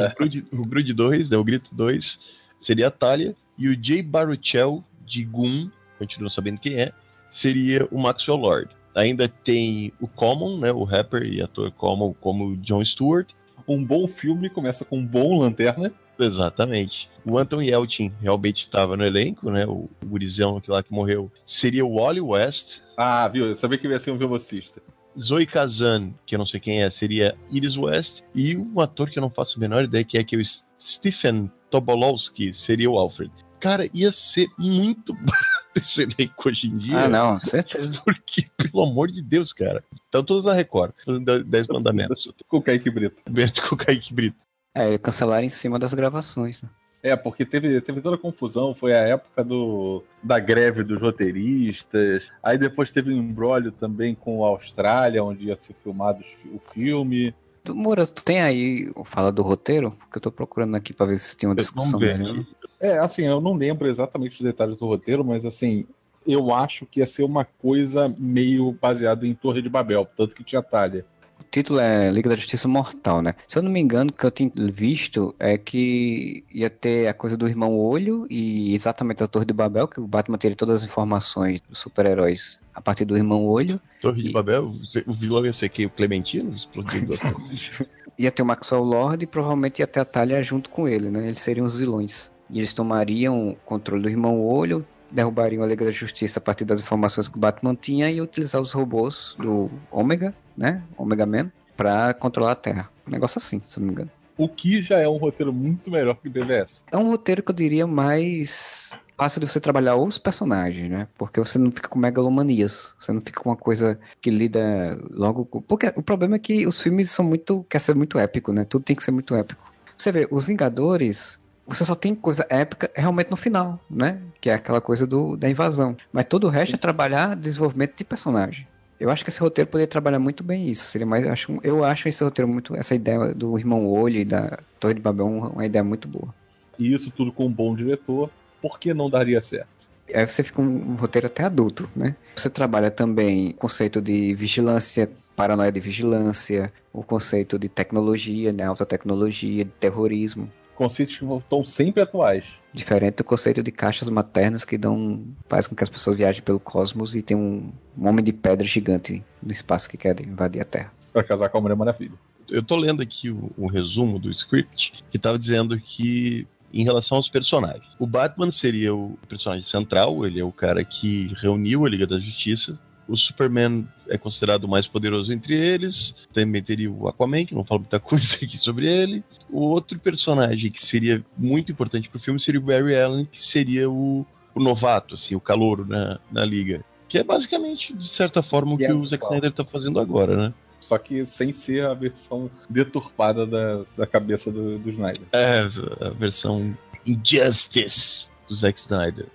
o Groot 2, né, o Grito 2, seria a Talia. E o Jay Baruchel, de Goon, continuo sabendo quem é, seria o Maxwell Lord. Ainda tem o Common, né, o rapper e ator Common, como o John Stewart. Um bom filme começa com um bom lanterna. Exatamente. O Anton Yelchin realmente estava no elenco, né, o gurizão que lá que morreu. Seria o Wally West. Ah, viu? Eu sabia que ia ser um velocista. Zoe Kazan, que eu não sei quem é, seria Iris West. E um ator que eu não faço a menor ideia, que é, que é o Stephen Tobolowski, seria o Alfred. Cara, ia ser muito barato esse elenco hoje em dia. Ah, não, certeza. Porque, pelo amor de Deus, cara. Estão todos na Record, fazendo 10 mandamentos. Com o Kaique Brito. Beto com o Kaique Brito. É, cancelaram em cima das gravações. Né? É, porque teve, teve toda a confusão, foi a época do, da greve dos roteiristas, aí depois teve um embrólio também com a Austrália, onde ia ser filmado o filme. Tu, Moura, tu tem aí fala do roteiro? Porque eu tô procurando aqui pra ver se tem uma discussão melhor. É, assim, eu não lembro exatamente os detalhes do roteiro, mas assim, eu acho que ia ser uma coisa meio baseada em Torre de Babel, tanto que tinha talha título é Liga da Justiça Mortal, né? Se eu não me engano, o que eu tinha visto é que ia ter a coisa do irmão Olho e exatamente a Torre de Babel, que o Batman teria todas as informações dos super-heróis a partir do irmão Olho. Torre de Babel? O vilão ia ser que o Clementino explodindo Ia ter o Maxwell Lord e provavelmente ia ter a Talia junto com ele, né? Eles seriam os vilões. E eles tomariam o controle do irmão Olho, derrubariam a Liga da Justiça a partir das informações que o Batman tinha e utilizar os robôs do Ômega, né? Omega Man, pra controlar a Terra. Um negócio assim, se não me engano. O que já é um roteiro muito melhor que o BVS. É um roteiro que eu diria mais fácil de você trabalhar os personagens, né? Porque você não fica com megalomanias. Você não fica com uma coisa que lida logo com... Porque o problema é que os filmes são muito... Quer ser muito épico, né? Tudo tem que ser muito épico. Você vê, os Vingadores você só tem coisa épica realmente no final, né? Que é aquela coisa do, da invasão. Mas todo o resto é trabalhar desenvolvimento de personagem. Eu acho que esse roteiro poderia trabalhar muito bem isso. Seria mais, eu acho, eu acho esse roteiro muito, essa ideia do irmão Olho e da Torre de Babel uma ideia muito boa. E isso tudo com um bom diretor, por que não daria certo? Aí você fica um, um roteiro até adulto, né? Você trabalha também o conceito de vigilância, paranoia de vigilância, o conceito de tecnologia, né? alta tecnologia, de terrorismo conceitos que estão sempre atuais. Diferente do conceito de caixas maternas que dão faz com que as pessoas viajem pelo cosmos e tem um, um homem de pedra gigante no espaço que quer invadir a Terra. Para casar com a Mulher Maravilha. Eu tô lendo aqui o, o resumo do script que estava dizendo que em relação aos personagens. O Batman seria o personagem central, ele é o cara que reuniu a Liga da Justiça, o Superman é considerado o mais poderoso entre eles. Também teria o Aquaman, que não falo muita coisa aqui sobre ele. O outro personagem que seria muito importante pro filme seria o Barry Allen, que seria o, o novato, assim, o calouro na, na liga. Que é basicamente, de certa forma, o que o Zack Snyder tá fazendo agora, né? Só que sem ser a versão deturpada da, da cabeça do, do Snyder. É, a versão Injustice do Zack Snyder.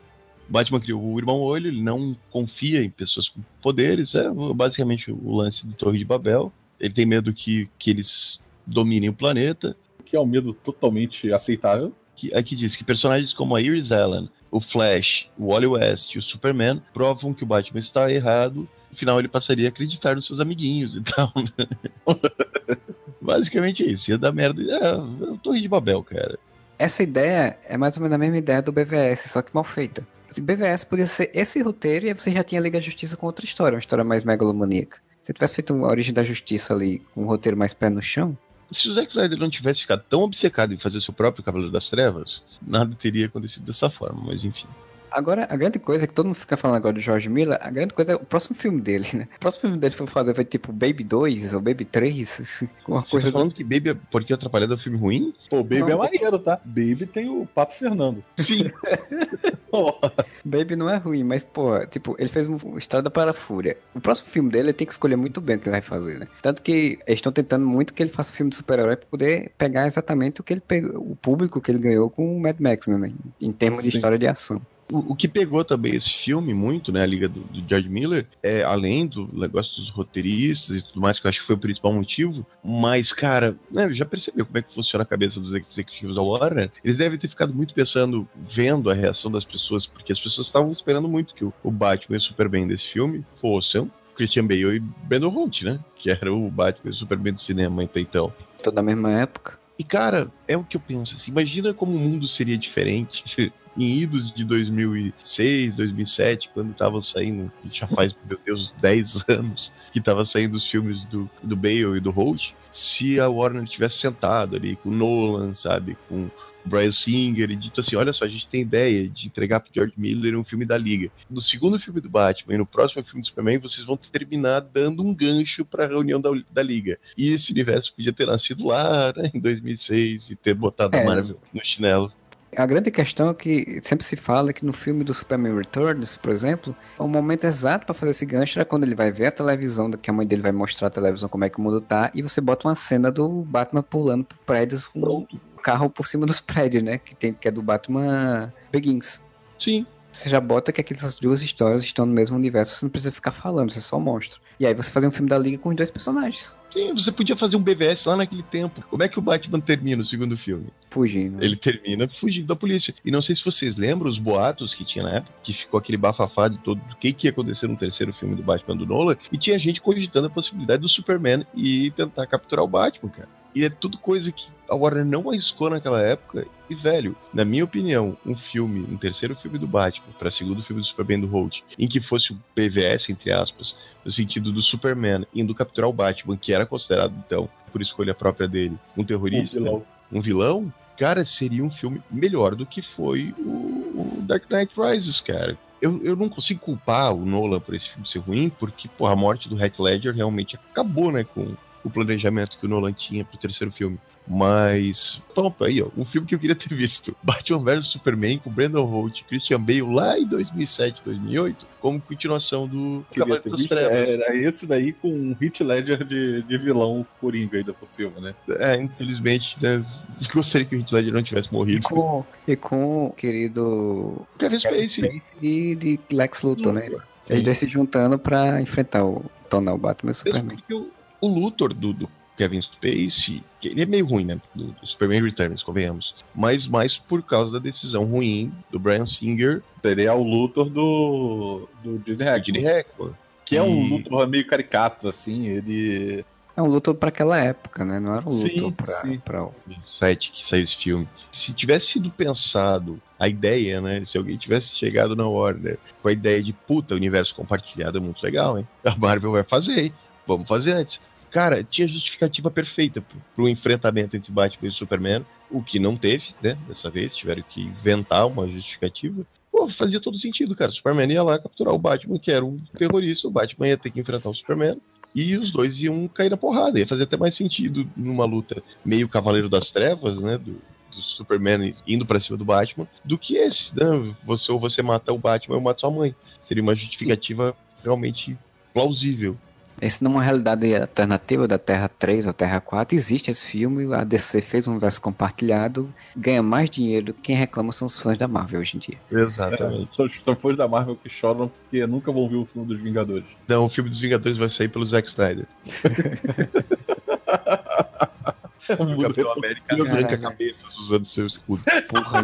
Batman criou o irmão olho, ele não confia em pessoas com poderes, é basicamente o lance do Torre de Babel. Ele tem medo que, que eles dominem o planeta. Que é um medo totalmente aceitável. Que, aqui diz que personagens como a Iris Allen, o Flash, o Wally West e o Superman provam que o Batman está errado. No final ele passaria a acreditar nos seus amiguinhos e tal. Né? Basicamente é isso. Ia dar merda. É, é Torre de Babel, cara. Essa ideia é mais ou menos a mesma ideia do BVS, só que mal feita. BVS podia ser esse roteiro e aí você já tinha Liga da Justiça com outra história, uma história mais megalomaníaca. Se tivesse feito uma Origem da Justiça ali, com um roteiro mais pé no chão. Se o Zack Snyder não tivesse ficado tão obcecado em fazer seu próprio Cavaleiro das Trevas, nada teria acontecido dessa forma, mas enfim. Agora, a grande coisa é que todo mundo fica falando agora do George Miller, a grande coisa é o próximo filme dele, né? O próximo filme dele foi fazer foi tipo Baby 2 ou Baby 3, uma Você coisa tá falando do... que Baby é porque atrapalhado é um filme ruim? Pô, Baby não, é maneiro, tá? Baby tem o Pato Fernando. Sim. Baby não é ruim, mas, pô, tipo, ele fez uma Estrada para a Fúria. O próximo filme dele ele tem que escolher muito bem o que ele vai fazer, né? Tanto que eles estão tentando muito que ele faça filme de super-herói pra poder pegar exatamente o que ele pegou, o público que ele ganhou com o Mad Max, né? Em termos Sim. de história de ação. O, o, que pegou também esse filme muito, né, a Liga do, do, George Miller, é além do negócio dos roteiristas e tudo mais, que eu acho que foi o principal motivo, mas, cara, né, já percebeu como é que funciona a cabeça dos executivos da Warner? Eles devem ter ficado muito pensando, vendo a reação das pessoas, porque as pessoas estavam esperando muito que o, o Batman e o Superman desse filme fossem Christian Bale e Brandon Hunt, né, que era o Batman e o Superman do cinema até então. Toda a mesma época. E, cara, é o que eu penso, assim, imagina como o mundo seria diferente em idos de 2006, 2007, quando estavam saindo, já faz, meu Deus, 10 anos, que estavam saindo os filmes do, do Bale e do Holt, se a Warner tivesse sentado ali com Nolan, sabe, com Brian Singer e dito assim: olha só, a gente tem ideia de entregar pro George Miller um filme da Liga. No segundo filme do Batman e no próximo filme do Superman, vocês vão terminar dando um gancho para a reunião da, da Liga. E esse universo podia ter nascido lá né, em 2006 e ter botado é. a Marvel no chinelo. A grande questão é que sempre se fala que no filme do Superman Returns, por exemplo, o momento exato para fazer esse gancho era quando ele vai ver a televisão, que a mãe dele vai mostrar a televisão como é que o mundo tá, e você bota uma cena do Batman pulando por prédios com o carro por cima dos prédios, né? Que, tem, que é do Batman Begins. Sim. Você já bota que aquelas duas histórias estão no mesmo universo, você não precisa ficar falando, você só mostra. E aí você fazer um filme da Liga com os dois personagens. Sim, você podia fazer um BVS lá naquele tempo. Como é que o Batman termina o segundo filme? Fugindo. Ele termina fugindo da polícia. E não sei se vocês lembram os boatos que tinha na época, que ficou aquele bafafá de todo o que, que ia acontecer no terceiro filme do Batman do Nolan, e tinha gente cogitando a possibilidade do Superman e tentar capturar o Batman, cara. E é tudo coisa que a Warner não arriscou naquela época. E, velho, na minha opinião, um filme, um terceiro filme do Batman, para segundo filme do Superman do Holt, em que fosse o PVS, entre aspas, no sentido do Superman indo capturar o Batman, que era considerado, então, por escolha própria dele, um terrorista, um vilão, um vilão cara, seria um filme melhor do que foi o, Dark Knight Rises, cara. Eu, eu não consigo culpar o Nolan por esse filme ser ruim, porque pô, a morte do Heath Ledger realmente acabou, né, com o planejamento que o Nolan tinha pro terceiro filme. Mas, top aí, ó. Um filme que eu queria ter visto: Batman vs Superman com Brandon Holt e Christian Bale lá em 2007, 2008, como continuação do Cavaleiro das Trevas. Era esse daí com um Hit Ledger de, de vilão coringa ainda por cima, né? É, infelizmente, né? Gostaria que o Hit Ledger não tivesse morrido. E com, e com o querido Kevin Spacey e de Lex Luthor, né? Eles dois se juntando pra enfrentar o Tonal Batman e o Superman. O, o Luthor do, do Kevin Spacey, ele é meio ruim, né? Do, do, Superman Returns, convenhamos. Mas mais por causa da decisão ruim do Brian Singer. Seria o Luthor do, do Gene Hackman. Gene Hackman. Que e... é um Luthor meio caricato, assim, ele... É um Luthor para aquela época, né? Não era um Luthor pra, sim. pra... site que saiu esse filme. Se tivesse sido pensado a ideia, né? Se alguém tivesse chegado na Warner com a ideia de puta, universo compartilhado é muito legal, hein? A Marvel vai fazer, hein? Vamos fazer antes cara, tinha justificativa perfeita pro, enfrentamento entre Batman e Superman, o que não teve, né? Dessa vez, tiveram que inventar uma justificativa. Pô, fazia todo sentido, cara. O Superman ia lá capturar o Batman, que era um terrorista, o Batman ia ter que enfrentar o Superman. E os dois iam cair na porrada. Ia fazer até mais sentido numa luta meio Cavaleiro das Trevas, né? Do, do Superman indo para cima do Batman, do que esse, né? Você ou você mata o Batman ou mata sua mãe. Seria uma justificativa realmente plausível. Esse não é uma realidade alternativa da Terra 3 ou Terra 4. Existe esse filme, a DC fez um universo compartilhado, ganha mais dinheiro. Quem reclama são os fãs da Marvel hoje em dia. Exatamente. É, são, são fãs da Marvel que choram porque nunca vão ver o filme dos Vingadores. Não, o filme dos Vingadores vai sair pelo Zack Snyder. o Capitão América arranca cabeças usando seu escudo. Porra,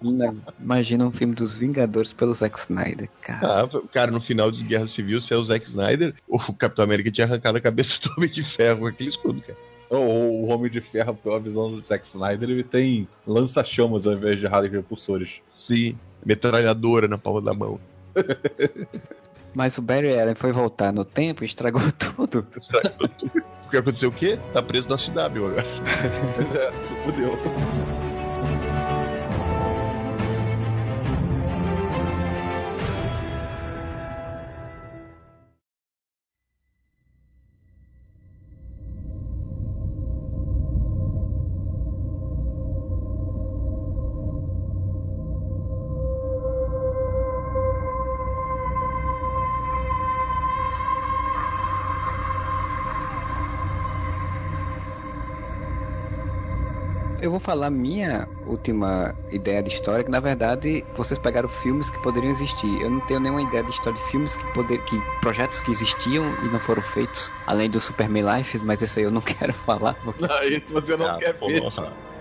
imagina, imagina um filme dos Vingadores pelo Zack Snyder, cara. Ah, cara, no final de Guerra Civil, se é o Zack Snyder, o Capitão América tinha arrancado a cabeça do Homem de Ferro com aquele escudo, cara. O, o Homem de Ferro, pela visão do Zack Snyder, ele tem lança-chamas ao invés de rádio repulsores. Sim, metralhadora na palma da mão. Mas o Barry Allen foi voltar no tempo e estragou tudo. Estragou tudo. Porque aconteceu o quê? Tá preso na CW agora. é, se fudeu. Eu vou falar minha última ideia de história, que na verdade vocês pegaram filmes que poderiam existir. Eu não tenho nenhuma ideia de história de filmes que poder, que projetos que existiam e não foram feitos, além do Superman Life, mas esse aí eu não quero falar. Não, esse você não ah, quer ver.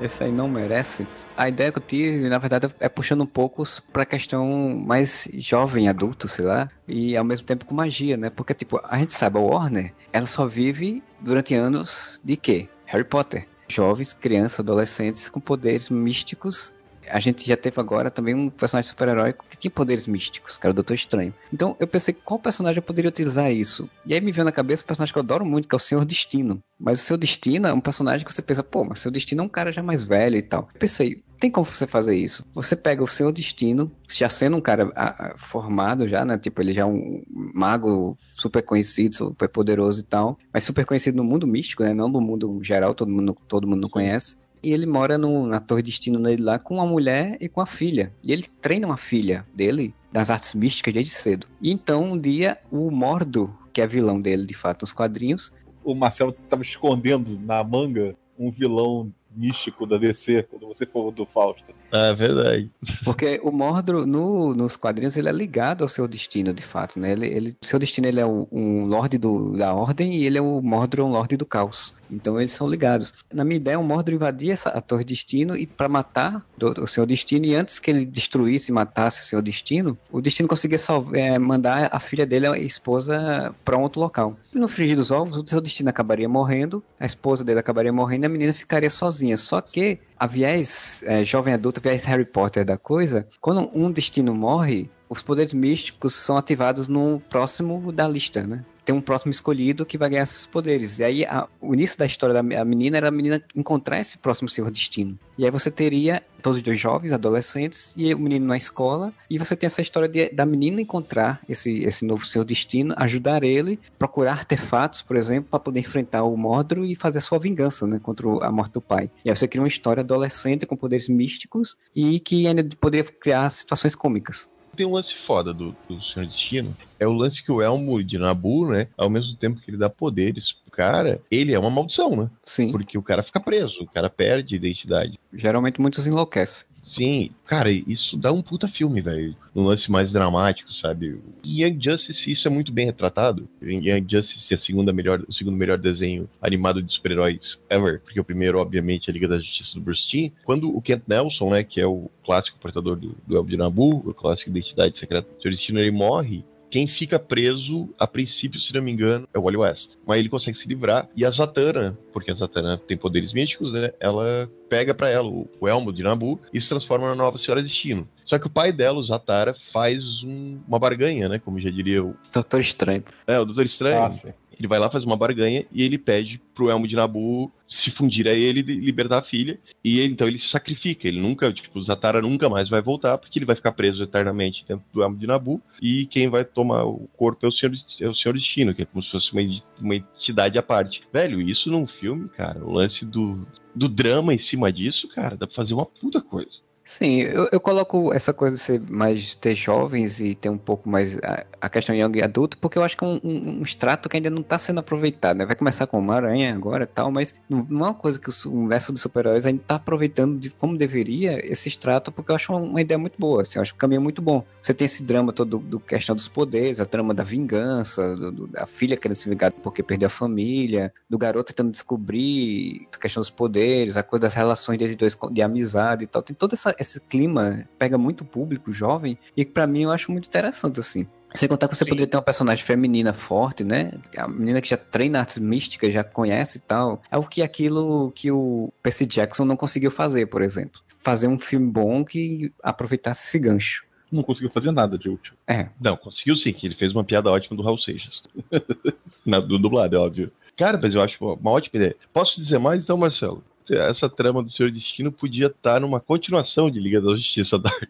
Esse aí não merece. A ideia que eu tive, na verdade, é puxando um pouco pra questão mais jovem, adulto, sei lá, e ao mesmo tempo com magia, né? Porque, tipo, a gente sabe, a Warner, ela só vive durante anos de quê? Harry Potter jovens, crianças, adolescentes com poderes místicos. A gente já teve agora também um personagem super-herói que tinha poderes místicos, que era o Doutor Estranho. Então eu pensei, qual personagem eu poderia utilizar isso? E aí me veio na cabeça um personagem que eu adoro muito, que é o Senhor Destino. Mas o Senhor Destino é um personagem que você pensa, pô, mas o Senhor Destino é um cara já mais velho e tal. Eu pensei, tem como você fazer isso. Você pega o seu destino, já sendo um cara a, a, formado já, né? Tipo, ele já é um mago super conhecido, super poderoso e tal, mas super conhecido no mundo místico, né? Não no mundo geral, todo mundo, todo mundo não conhece. e ele mora no, na Torre Destino dele lá com uma mulher e com a filha. E ele treina uma filha dele das artes místicas desde cedo. E então um dia o Mordo, que é vilão dele de fato nos quadrinhos, O Marcelo tava escondendo na manga um vilão místico da DC, quando você falou do Fausto. É verdade. Porque o Mordor, no- nos quadrinhos, ele é ligado ao seu destino, de fato, né? Ele, ele, seu destino, ele é um, um Lorde do- da Ordem e ele é o Mordor, um Lorde do Caos. Então eles são ligados. Na minha ideia, o Mordor invadia essa, a Torre Destino e para matar o seu destino, e antes que ele destruísse e matasse o seu destino, o destino conseguia salvar, é, mandar a filha dele, a esposa, para um outro local. E no frigir dos ovos, o seu destino acabaria morrendo, a esposa dele acabaria morrendo e a menina ficaria sozinha. Só que a viés é, jovem adulto, viés Harry Potter da coisa, quando um destino morre, os poderes místicos são ativados no próximo da lista, né? Tem um próximo escolhido que vai ganhar esses poderes. E aí, a- o início da história da menina era a menina encontrar esse próximo seu destino. E aí você teria todos os dois jovens, adolescentes, e o menino na escola. E você tem essa história de- da menina encontrar esse, esse novo seu destino, ajudar ele, procurar artefatos, por exemplo, para poder enfrentar o Mordro e fazer a sua vingança, né? Contra a morte do pai. E aí você cria uma história adolescente com poderes místicos e que ainda poderia criar situações cômicas. Tem um lance foda do, do Senhor Destino. É o lance que o Elmo de Nabu, né? Ao mesmo tempo que ele dá poderes pro cara, ele é uma maldição, né? Sim. Porque o cara fica preso, o cara perde identidade. Geralmente muitos enlouquecem. Sim, cara, isso dá um puta filme, velho. Um lance mais dramático, sabe? Em Young Justice isso é muito bem retratado. Young Justice é a segunda melhor, o segundo melhor desenho animado de super-heróis ever, porque o primeiro, obviamente, é a Liga da Justiça do Bruce Timm. Quando o Kent Nelson, né, que é o clássico portador do, do Elmo de Nabu, o clássico Identidade Secreta do Destino, ele morre, quem fica preso, a princípio, se não me engano, é o Wally West. Mas ele consegue se livrar. E a Zatanna, porque a Zatanna tem poderes místicos, né? Ela pega pra ela o, o elmo de Nabu e se transforma na nova Senhora Destino. Só que o pai dela, o Zatara, faz um- uma barganha, né? Como já diria o. Doutor Estranho. É, o Doutor Estranho. Ah, sim. Ele vai lá, faz uma barganha e ele pede pro Elmo de Nabu se fundir a ele e libertar a filha. E ele, então ele se sacrifica. Ele nunca, tipo, o Zatara nunca mais vai voltar, porque ele vai ficar preso eternamente dentro do Elmo de Nabu. E quem vai tomar o corpo é o Senhor, é o Senhor Destino, que é como se fosse uma, uma entidade à parte. Velho, isso num filme, cara, o lance do, do drama em cima disso, cara, dá pra fazer uma puta coisa. Sim, eu, eu coloco essa coisa de ser mais ter jovens e ter um pouco mais a, a questão young e adulto, porque eu acho que é um, um, um extrato que ainda não está sendo aproveitado, né? Vai começar com uma aranha agora e tal, mas não, não é uma coisa que o universo dos super-heróis ainda está aproveitando de como deveria esse extrato, porque eu acho uma, uma ideia muito boa, assim, eu acho que o caminho é muito bom. Você tem esse drama todo do, do questão dos poderes, a trama da vingança, do, do- da filha querendo se vingar porque perdeu a família, do garoto tentando descobrir a questão dos poderes, a coisa das relações deles dois de amizade e tal. Tem todo essa- esse clima, pega muito público jovem, e que pra mim eu acho muito interessante, assim. Sem contar que você Sim. poderia ter uma personagem feminina forte, né? A menina que já treina artes místicas, já conhece e tal. É o que aquilo que o Percy Jackson não conseguiu fazer, por exemplo. Fazer um filme bom que aproveitasse esse gancho. Não conseguiu fazer nada de útil. É, Não, conseguiu sim, que ele fez uma piada ótima do Raul Seixas. Na, do dublado, é óbvio. Cara, mas eu acho uma ótima ideia. Posso dizer mais então, Marcelo? Essa trama do Senhor Destino podia estar numa continuação de Liga da Justiça Dark.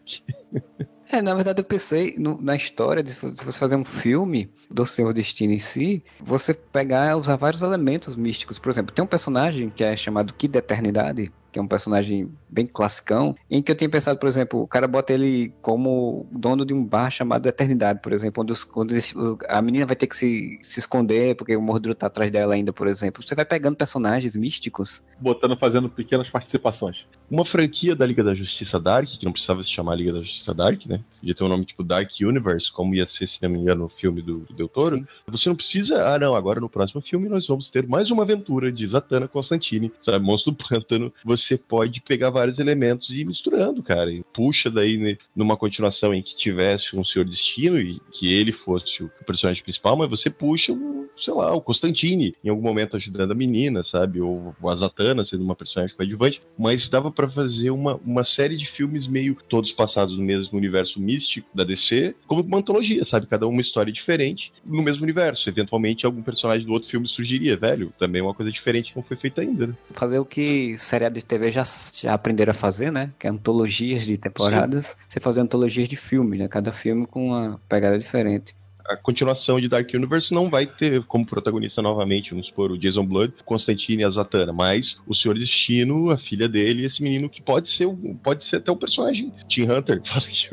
É, na verdade eu pensei no- na história de se você fazer um filme do Senhor Destino em si, você pegar, usar vários elementos místicos. Por exemplo, tem um personagem que é chamado Kid da Eternidade, que é um personagem bem classicão, em que eu tinha pensado, por exemplo, o cara bota ele como dono de um bar chamado Eternidade, por exemplo, onde, os- onde o- a menina vai ter que se, se esconder porque o Mordru tá atrás dela ainda, por exemplo. Você vai pegando personagens místicos. Botando, fazendo pequenas participações. Uma franquia da Liga da Justiça Dark, que não precisava se chamar Liga da Justiça Dark, né? Podia ter um nome tipo Dark Universe, como ia ser, se não me engano, no filme do, do Del Toro. Sim. Você não precisa. Ah, não, agora no próximo filme nós vamos ter mais uma aventura de Zatanna Constantine, sabe? Monstro do Pântano. Você pode pegar vários elementos e ir misturando, cara. E puxa daí né, numa continuação em que tivesse um Senhor Destino e que ele fosse o personagem principal, mas você puxa, o, sei lá, o Constantine em algum momento ajudando a menina, sabe? Ou a Zatanna sendo uma personagem coadjuvante. Mas dava pra fazer uma, uma série de filmes meio todos passados no mesmo universo místico da DC, como uma antologia, sabe? Cada um uma história diferente no mesmo universo. Eventualmente algum personagem do outro filme surgiria, velho. Também é uma coisa diferente que não foi feita ainda, né? Fazer o que seriado de TV já, já aprenderam a fazer, né? Que é antologias de temporadas. Você fazer antologias de filme, né? Cada filme com uma pegada diferente. a continuação de Dark Universe não vai ter como protagonista novamente, vamos supor, o Jason Blood, Constantine e a Zatanna, mas o Senhor Destino, a filha dele, esse menino que pode ser, pode ser até o personagem Tim Hunter.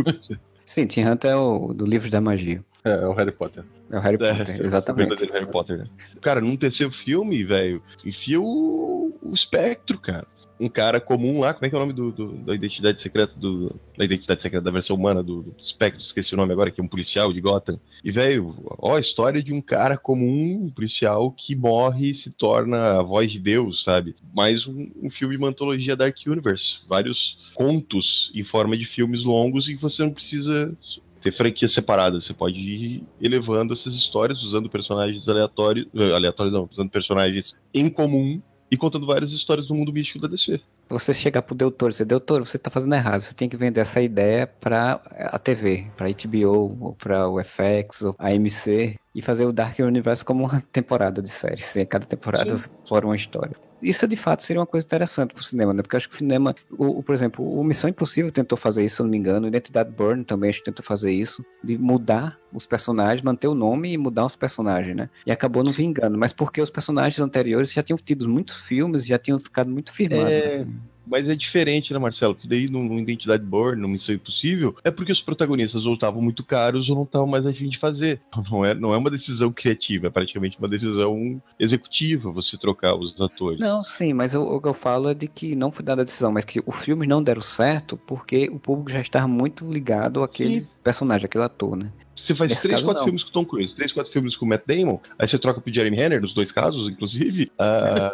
Sim, Tim Hunter é o do livro da magia. É, é o Harry Potter. É o Harry é, Potter, exatamente. O Harry Potter, né? Cara, num terceiro filme, velho, enfia o, o espectro, cara um cara comum lá, como é que é o nome do, do da identidade secreta do, da identidade secreta da versão humana do, do Spectre, esqueci o nome agora, que é um policial de Gotham. E, velho, ó, a história de um cara comum, um policial, que morre e se torna a voz de Deus, sabe? Mais um, um filme de uma antologia Dark Universe. Vários contos em forma de filmes longos e você não precisa ter franquias separadas. Você pode ir elevando essas histórias usando personagens aleatórios. Eh, aleatórios não, usando personagens em comum e contando várias histórias do mundo místico da DC. Você chegar pro Doutor e dizer, Doutor, você tá fazendo errado, você tem que vender essa ideia pra a TV, pra HBO, ou pra o FX, ou a AMC, e fazer o Dark Universe como uma temporada de série. Assim, cada temporada Sim. explora uma história. Isso de fato seria uma coisa interessante pro cinema, né? Porque eu acho que o cinema, o, o, por exemplo, o Missão Impossível tentou fazer isso, se eu não me engano, Identidade Burn também acho que tentou fazer isso, de mudar os personagens, manter o nome e mudar os personagens, né? E acabou não vingando, mas porque os personagens anteriores já tinham tido muitos filmes, já tinham ficado muito firmados. É... Né? Mas é diferente, né, Marcelo? Porque daí, no, no Identidade Born, no Missão Impossível, é porque os protagonistas ou estavam muito caros ou não estavam mais a fim de fazer. Não é, não é uma decisão criativa, é praticamente uma decisão executiva você trocar os atores. Não, sim, mas o, o que eu falo é de que não foi dada a decisão, mas que os filmes não deram certo porque o público já estava muito ligado àquele sim. personagem, àquele ator, né? Você faz Nesse três, quatro não. filmes com Tom Cruise, três, quatro filmes com Matt Damon, aí você troca pro Jeremy Renner, nos dois casos, inclusive. Uh...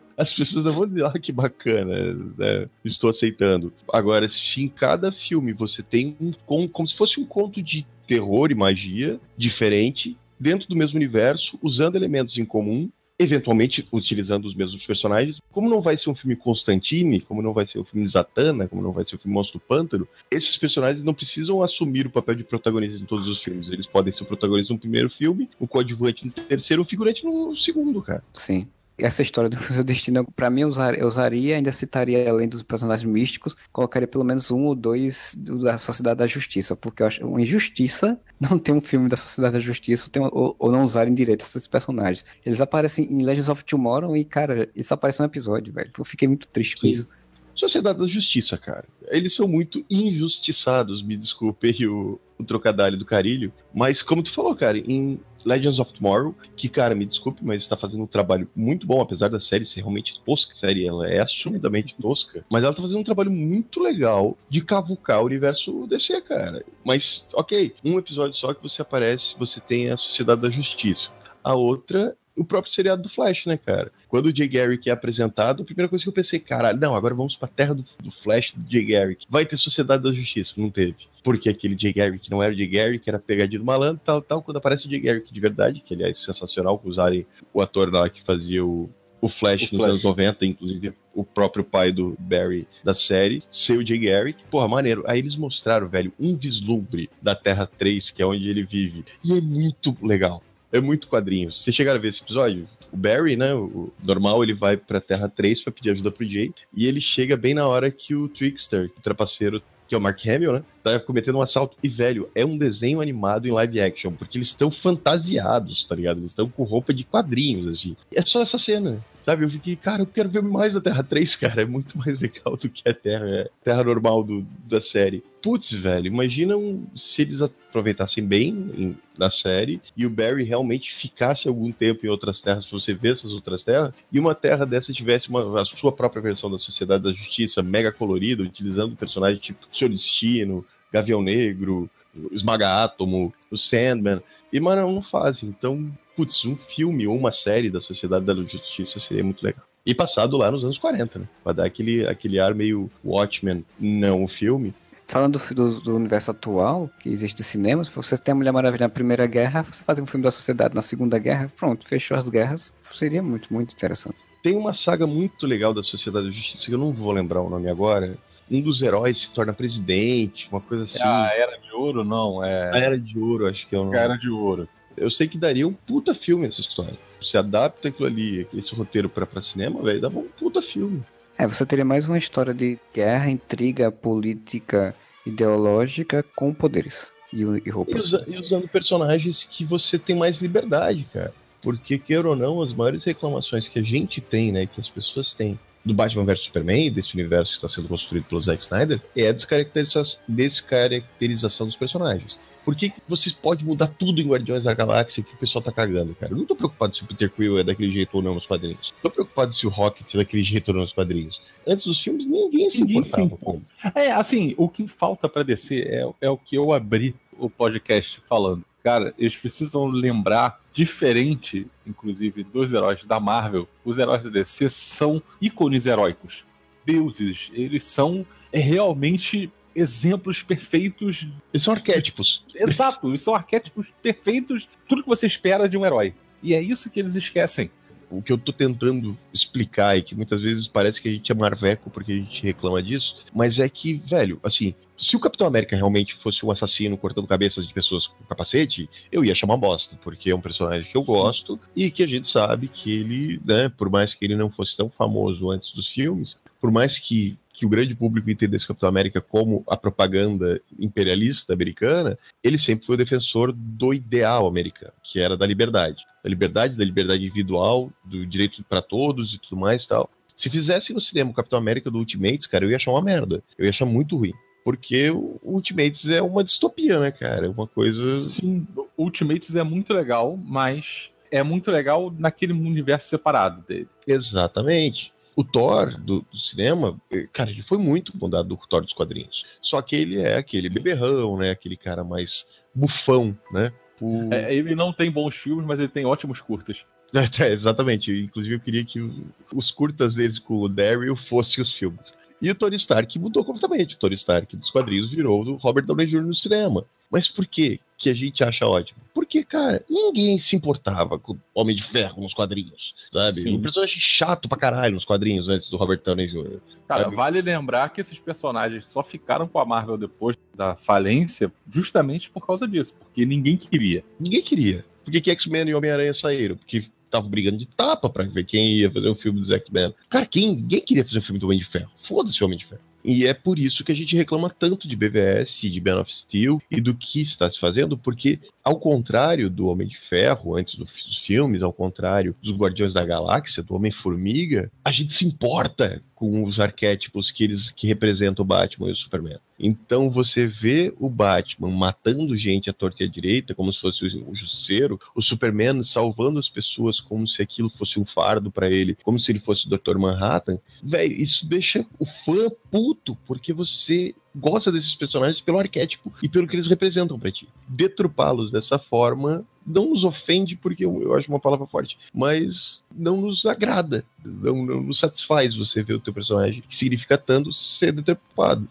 As pessoas não vão dizer, ah, que bacana, né? estou aceitando. Agora, se em cada filme você tem um como se fosse um conto de terror e magia diferente, dentro do mesmo universo, usando elementos em comum, eventualmente utilizando os mesmos personagens. Como não vai ser um filme Constantine, como não vai ser um filme Zatanna, como não vai ser um filme Monstro Pântano, esses personagens não precisam assumir o papel de protagonistas em todos os filmes. Eles podem ser protagonistas no primeiro filme, o coadjuvante no terceiro, o figurante no segundo, cara. Sim essa história do seu destino, para mim, eu usaria, eu usaria, ainda citaria, além dos personagens místicos, colocaria pelo menos um ou dois da Sociedade da Justiça, porque eu acho uma injustiça não ter um filme da Sociedade da Justiça ou, ou não usarem direito esses personagens. Eles aparecem em Legends of Tomorrow e, cara, eles aparecem no episódio, velho. Eu fiquei muito triste com Sim. isso. Sociedade da Justiça, cara. Eles são muito injustiçados, me desculpe o, o trocadilho do carilho, mas como tu falou, cara, em Legends of Tomorrow, que, cara, me desculpe, mas está fazendo um trabalho muito bom, apesar da série ser realmente tosca. A série ela é assumidamente tosca, mas ela está fazendo um trabalho muito legal de cavucar o universo DC, cara. Mas, ok, um episódio só que você aparece, você tem a Sociedade da Justiça. A outra o próprio seriado do Flash, né, cara? Quando o Jay Garrick é apresentado, a primeira coisa que eu pensei, caralho, não, agora vamos pra terra do, do Flash do Jay Garrick. Vai ter Sociedade da Justiça. Não teve. Porque aquele Jay Garrick não era o Jay Garrick, era pegadinho do malandro, tal, tal. Quando aparece o Jay Garrick de verdade, que aliás é sensacional usarem o ator lá que fazia o, o Flash o nos Flash. anos 90, inclusive o próprio pai do Barry da série, ser o Jay Garrick. Porra, maneiro. Aí eles mostraram, velho, um vislumbre da Terra 3, que é onde ele vive. E é muito legal. É muito quadrinhos. Vocês chegaram a ver esse episódio? O Barry, né, o normal, ele vai pra Terra 3 pra pedir ajuda pro Jay. E ele chega bem na hora que o Trickster, o trapaceiro, que é o Mark Hamill, né? Tá cometendo um assalto. E, velho, é um desenho animado em live action, porque eles estão fantasiados, tá ligado? Eles estão com roupa de quadrinhos, assim. É só essa cena. Sabe, eu fiquei, cara, eu quero ver mais a Terra 3, cara. É muito mais legal do que a Terra, é, Terra normal do, da série. Putz, velho, imagina se eles aproveitassem bem em, na série e o Barry realmente ficasse algum tempo em outras terras pra você ver essas outras terras e uma terra dessa tivesse uma, a sua própria versão da Sociedade da Justiça mega colorida, utilizando personagens tipo Seu Destino, Gavião Negro, Esmaga Átomo, o Sandman. E, mano, não fazem. Então, putz, um filme ou uma série da Sociedade da Justiça seria muito legal. E passado lá nos anos 40, né? Pra dar aquele, aquele ar meio Watchmen, não o filme. Falando do, do, universo atual, que existe no cinema, se você tem a Mulher Maravilha na Primeira Guerra, você faz um filme da Sociedade na Segunda Guerra, pronto, fechou as guerras. Seria muito, muito interessante. Tem uma saga muito legal da Sociedade da Justiça, que eu não vou lembrar o nome agora. Um dos heróis se torna presidente, uma coisa assim. Ah, Era de Ouro, não. É... A Era de Ouro, acho que é o nome. A Era de Ouro eu sei que daria um puta filme essa história. Você adapta aquilo ali, esse roteiro pra, pra cinema, velho, dava um puta filme. É, você teria mais uma história de guerra, intriga política, ideológica com poderes. e, e roupas. e usando personagens que você tem mais liberdade, cara. Porque, queira ou não, as maiores reclamações que a gente tem, né, que as pessoas têm do Batman vs Superman, desse universo que está sendo construído pelo Zack Snyder, é a descaracteriza- descaracterização dos personagens. Por que vocês podem mudar tudo em Guardiões da Galáxia que o pessoal tá cagando, cara? Eu não tô preocupado se o Peter Quill é daquele jeito ou não nos quadrinhos. Tô preocupado se o Rocket é daquele jeito ou não nos quadrinhos. Antes dos filmes, ninguém se Ninguém se importava. com isso. É, assim, o que falta pra descer é, é o que eu abri o podcast falando. Cara, eles precisam lembrar, diferente, inclusive, dos heróis da Marvel, os heróis da DC são ícones heróicos. Deuses. Eles são é, realmente exemplos perfeitos. Eles são arquétipos. Exato, eles são arquétipos perfeitos, tudo que você espera de um herói. E é isso que eles esquecem. o que eu tô tentando explicar e que muitas vezes parece que a gente é marveco porque a gente reclama disso, mas é que, velho, assim, se o Capitão América realmente fosse um assassino cortando cabeças de pessoas com capacete, eu ia chamar bosta, porque é um personagem que eu gosto e que a gente sabe que ele, né, por mais que ele não fosse tão famoso antes dos filmes, por mais que que o grande público entendesse o Capitão América como a propaganda imperialista americana, ele sempre foi o defensor do ideal americano, que era da liberdade. Da liberdade, da liberdade individual, do direito para todos e tudo mais e tal. Se fizesse no cinema o Capitão América do Ultimates, cara, eu ia achar uma merda. Eu ia achar muito ruim. Porque o Ultimates é uma distopia, né, cara? É uma coisa. Sim, Ultimates é muito legal, mas é muito legal naquele universo separado dele. Exatamente. O Thor do, do cinema, eh, cara, ele foi muito mudado do Thor dos quadrinhos. Só que ele é aquele beberrão, né? Aquele cara mais bufão, né? O... É, ele não tem bons filmes, mas ele tem ótimos curtas. É, exatamente. Inclusive, eu queria que os curtas deles com o Daryl fossem os filmes. E o Tony Stark mudou completamente. O Tony Stark dos quadrinhos virou o Robert Downey Jr. no cinema. Mas por que que a gente acha ótimo? Porque, cara, ninguém se importava com o Homem de Ferro nos quadrinhos, sabe? Sim. Um personagem chato pra caralho nos quadrinhos antes do Robert Downey Jr. Cara, Sabe? vale lembrar que esses personagens só ficaram com a Marvel depois da falência justamente por causa disso, porque ninguém queria. Ninguém queria. Por que, X-Men e Homem-Aranha saíram? Porque estavam brigando de tapa pra ver quem ia fazer o filme dos X-Men. Cara, quem, ninguém queria fazer o filme do Homem de Ferro. Foda-se o Homem de Ferro. E é por isso que a gente reclama tanto de BVS, de Man of Steel e do que está se fazendo, porque, ao contrário do Homem de Ferro, antes do- dos filmes, ao contrário dos Guardiões da Galáxia, do Homem-Formiga, a gente se importa com os arquétipos que eles que representam o Batman e o Superman. Então você vê o Batman matando gente à torta e à direita, como se fosse um justiceiro, o Superman salvando as pessoas como se aquilo fosse um fardo pra ele, como se ele fosse o Dr. Manhattan. Velho, isso deixa o fã puto, porque você gosta desses personagens pelo arquétipo e pelo que eles representam pra ti. Deturpá-los dessa forma não nos ofende, porque eu, eu acho uma palavra forte, mas não nos agrada, não, não nos satisfaz você ver o teu personagem, que significa tanto ser deturpado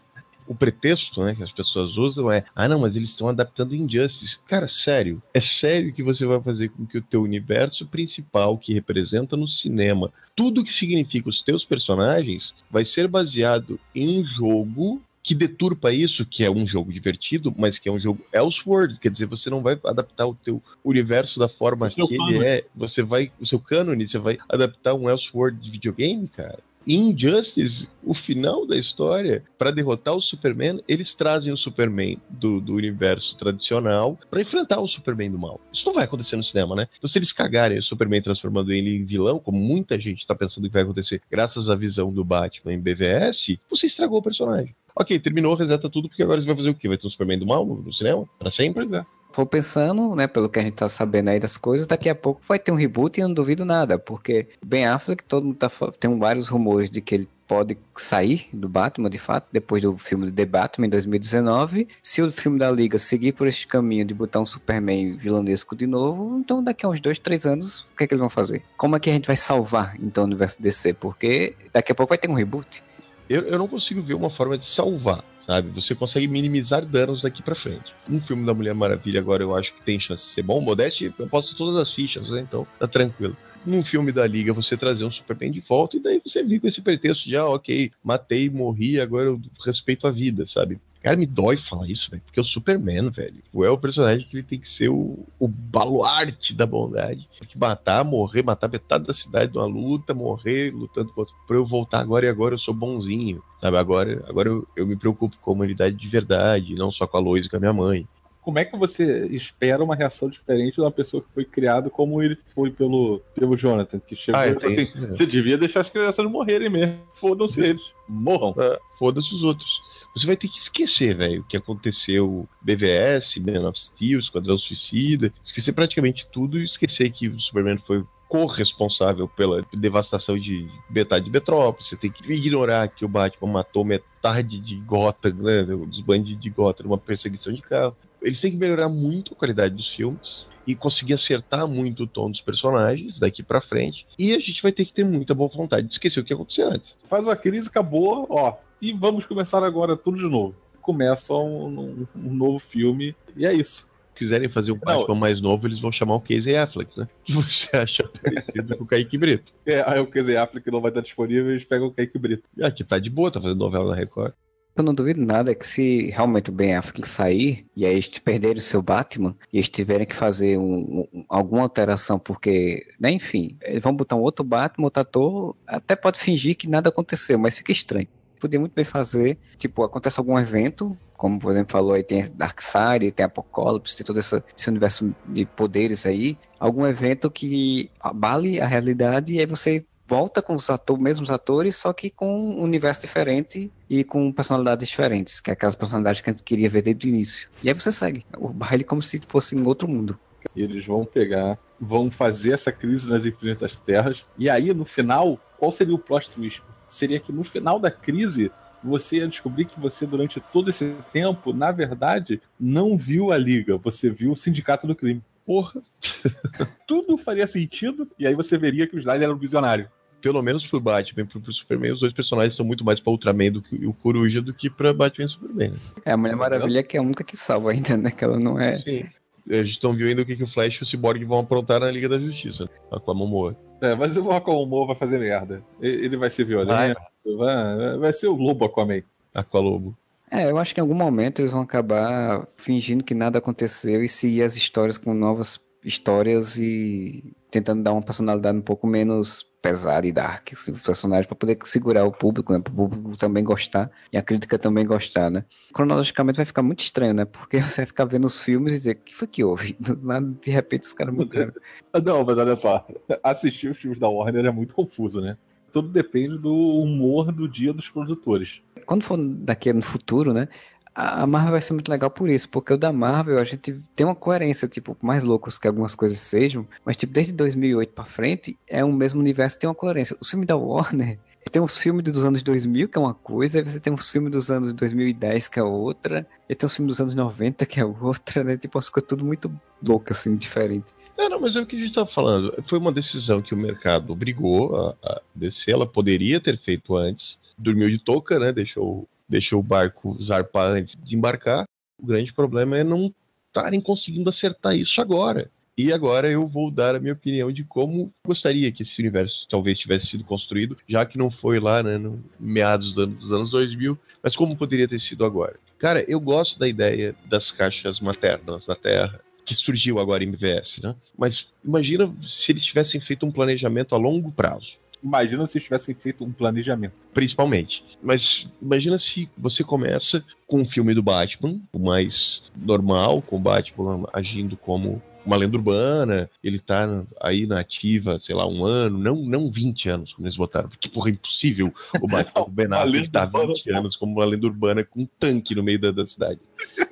o pretexto né, que as pessoas usam é ah não, mas eles estão adaptando Injustice. Cara, sério, é sério que você vai fazer com que o teu universo principal que representa no cinema, tudo que significa os teus personagens, vai ser baseado em um jogo que deturpa isso, que é um jogo divertido, mas que é um jogo Elseworld, quer dizer, você não vai adaptar o teu universo da forma que ele cânone. é, você vai, o seu cânone, você vai adaptar um Elseworld de videogame, cara. Em Injustice, o final da história, para derrotar o Superman, eles trazem o Superman do, do universo tradicional para enfrentar o Superman do mal. Isso não vai acontecer no cinema, né? Então, se eles cagarem o Superman transformando ele em vilão, como muita gente tá pensando que vai acontecer, graças à visão do Batman em BVS, você estragou o personagem. Ok, terminou, reseta tudo, porque agora você vai fazer o quê? Vai ter um Superman do mal no, cinema? Pra sempre? Pois é. For pensando, né, pelo que a gente tá sabendo aí das coisas, daqui a pouco vai ter um reboot e eu não duvido nada, porque Ben Affleck, todo mundo tá tem vários rumores de que ele pode sair do Batman, de fato, depois do filme de The Batman em 2019. Se o filme da Liga seguir por este caminho de botar um Superman vilanesco de novo, então daqui a uns dois, três anos, o que é que eles vão fazer? Como é que a gente vai salvar, então, o universo DC? Porque daqui a pouco vai ter um reboot. Eu, eu não consigo ver uma forma de salvar, sabe? Você consegue minimizar danos daqui pra frente. Um filme da Mulher Maravilha agora eu acho que tem chance de ser bom. Modeste, eu posso todas as fichas, né? Então tá tranquilo. Num filme da Liga, você trazer um Superman de volta e daí você vir com esse pretexto de, ah, ok, matei, morri, agora eu respeito a vida, sabe? Cara, me dói falar isso, velho, porque o Superman, velho. O é o personagem que ele tem que ser o, o baluarte da bondade. Tem que matar, morrer, matar metade da cidade numa luta, morrer lutando contra. Pra eu voltar agora e agora eu sou bonzinho, sabe? Agora, agora eu, eu me preocupo com a humanidade de verdade, não só com a Lois e com a minha mãe. como é que você espera uma reação diferente de uma pessoa que foi criada como ele foi pelo, pelo Jonathan, que chegou Ah, e falou assim, né? você devia deixar as crianças morrerem mesmo. Foda-se eles. Morram. É, Foda-se os outros. Você vai ter que esquecer, velho, o que aconteceu BVS, Man of Steel, Esquadrão Suicida, esquecer praticamente tudo e esquecer que o Superman foi corresponsável pela devastação de metade de Metrópolis. Você tem que ignorar que o Batman matou metade de Gotham, né, dos bandidos de Gotham, numa perseguição de carro. Eles têm que melhorar muito a qualidade dos filmes e conseguir acertar muito o tom dos personagens daqui pra frente. E a gente vai ter que ter muita boa vontade de esquecer o que aconteceu antes. Faz a crise, acabou, ó. E vamos começar agora tudo de novo. Começa um, um- um novo filme e é isso. Se quiserem fazer um Batman mais novo, eles vão chamar o Casey Affleck, né? Que você acha parecido com o Kaique Brito. É, aí o Casey Affleck não vai estar disponível, eles pegam o Kaique Brito. Ah, que tá de boa, tá fazendo novela na Record. Eu não duvido nada que se realmente o Ben Affleck sair e aí eles perderem o seu Batman e eles tiverem que fazer um- um- alguma alteração porque, né, enfim, eles vão botar um outro Batman, outro ator, até pode fingir que nada aconteceu, mas fica estranho. Podia muito bem fazer, tipo, acontece algum evento, como por exemplo falou aí, tem Darkseid, tem Apocalipse, tem todo essa- esse universo de poderes aí, algum evento que abale a realidade e aí você volta com os atores, mesmos atores, só que com um universo diferente e com personalidades diferentes, que é aquelas personalidades que a gente queria ver desde o início. E aí você segue o baile como se fosse em outro mundo. Eles vão pegar, vão fazer essa crise nas infinitas terras. E aí, no final, qual seria o plot twist? Seria que no final da crise, você ia descobrir que você, durante todo esse tempo, na verdade, não viu a Liga, você viu o Sindicato do Crime. Porra, Tudo faria sentido, e aí você veria que o Snyder era um visionário. pelo menos pro Batman e pro, Superman, os dois personagens são muito mais pra Ultraman do que e o Coruja do que pra Batman e Superman. né? É, a Mulher Maravilha que é a única que salva ainda, né? Que ela não é. Sim. A gente não viu ainda o que, que o Flash e o Cyborg vão aprontar na Liga da Justiça, né? com a Momoa. É, mas o Aquaman vai fazer merda. Ele vai ser violento, vai, vai ser o Lobo Aquaman. Aqualobo. É, eu acho que em algum momento eles vão acabar fingindo que nada aconteceu e seguir as histórias com novas histórias e tentando dar uma personalidade um pouco menos pesada e dark, os personagens, para poder segurar o público, né? Para o público também gostar e a crítica também gostar, né? Cronologicamente vai ficar muito estranho, né? Porque você vai ficar vendo os filmes e dizer: o que foi que houve? De repente os caras mudaram. Não, mas olha só, assistir os filmes da Warner é muito confuso, né? Tudo depende do humor do dia dos produtores. Quando for daqui no futuro, né? A Marvel vai ser muito legal por isso, porque o da Marvel a gente tem uma coerência, tipo, mais loucos que algumas coisas sejam, mas tipo, desde 2008 pra frente é o mesmo universo, tem uma coerência. O filme da Warner tem uns filmes dos anos 2000 que é uma coisa, aí você tem uns filmes dos anos 2010 que é outra, e tem uns filmes dos anos 90 que é outra, né? Tipo, as coisas tudo muito loucas, assim, diferente. É, não, mas é o que a gente tava falando. Foi uma decisão que o mercado obrigou a, a descer. Ela poderia ter feito antes. Dormiu de touca, né? Deixou, deixou o barco zarpar antes de embarcar. O grande problema é não estarem conseguindo acertar isso agora. E agora eu vou dar a minha opinião de como gostaria que esse universo talvez tivesse sido construído, já que não foi lá, né, no meados dos anos 2000, mas como poderia ter sido agora. Cara, eu gosto da ideia das caixas maternas na Terra, que surgiu agora em MVS, né? Mas imagina se eles tivessem feito um planejamento a longo prazo, Imagina se tivessem feito um planejamento. principalmente. Mas imagina se você começa com um filme do Batman, o mais normal, com o Batman agindo como uma lenda urbana, ele tá aí na ativa, sei lá, um ano, não, não 20 anos, como eles botaram, porque, porra, é impossível o Batman do Ben Affleck tá urbana. 20 anos como uma lenda urbana com um tanque no meio da, da cidade.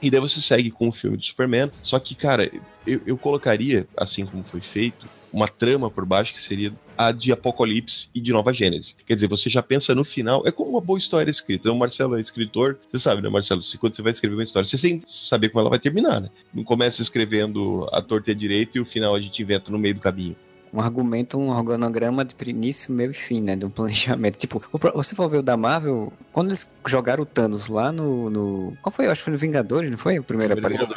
E daí você segue com o filme do Superman. Só que, cara, eu, eu colocaria, assim como foi feito, uma trama por baixo que seria a de Apocalipse e de Nova Gênese. Quer dizer, você já pensa no final, é como uma boa história escrita. O Marcelo é escritor, você sabe, né, Marcelo? Quando você vai escrever uma história, você tem que saber como ela vai terminar, né? Não começa escrevendo a torta e a direita e o final a gente inventa no meio do caminho. um argumento, um organograma de início, meio e fim, né? De um planejamento. Tipo, você for ver o da Marvel, quando eles jogaram o Thanos lá no. no- qual foi? Eu acho que foi no Vingadores, não foi? O primeiro aparição.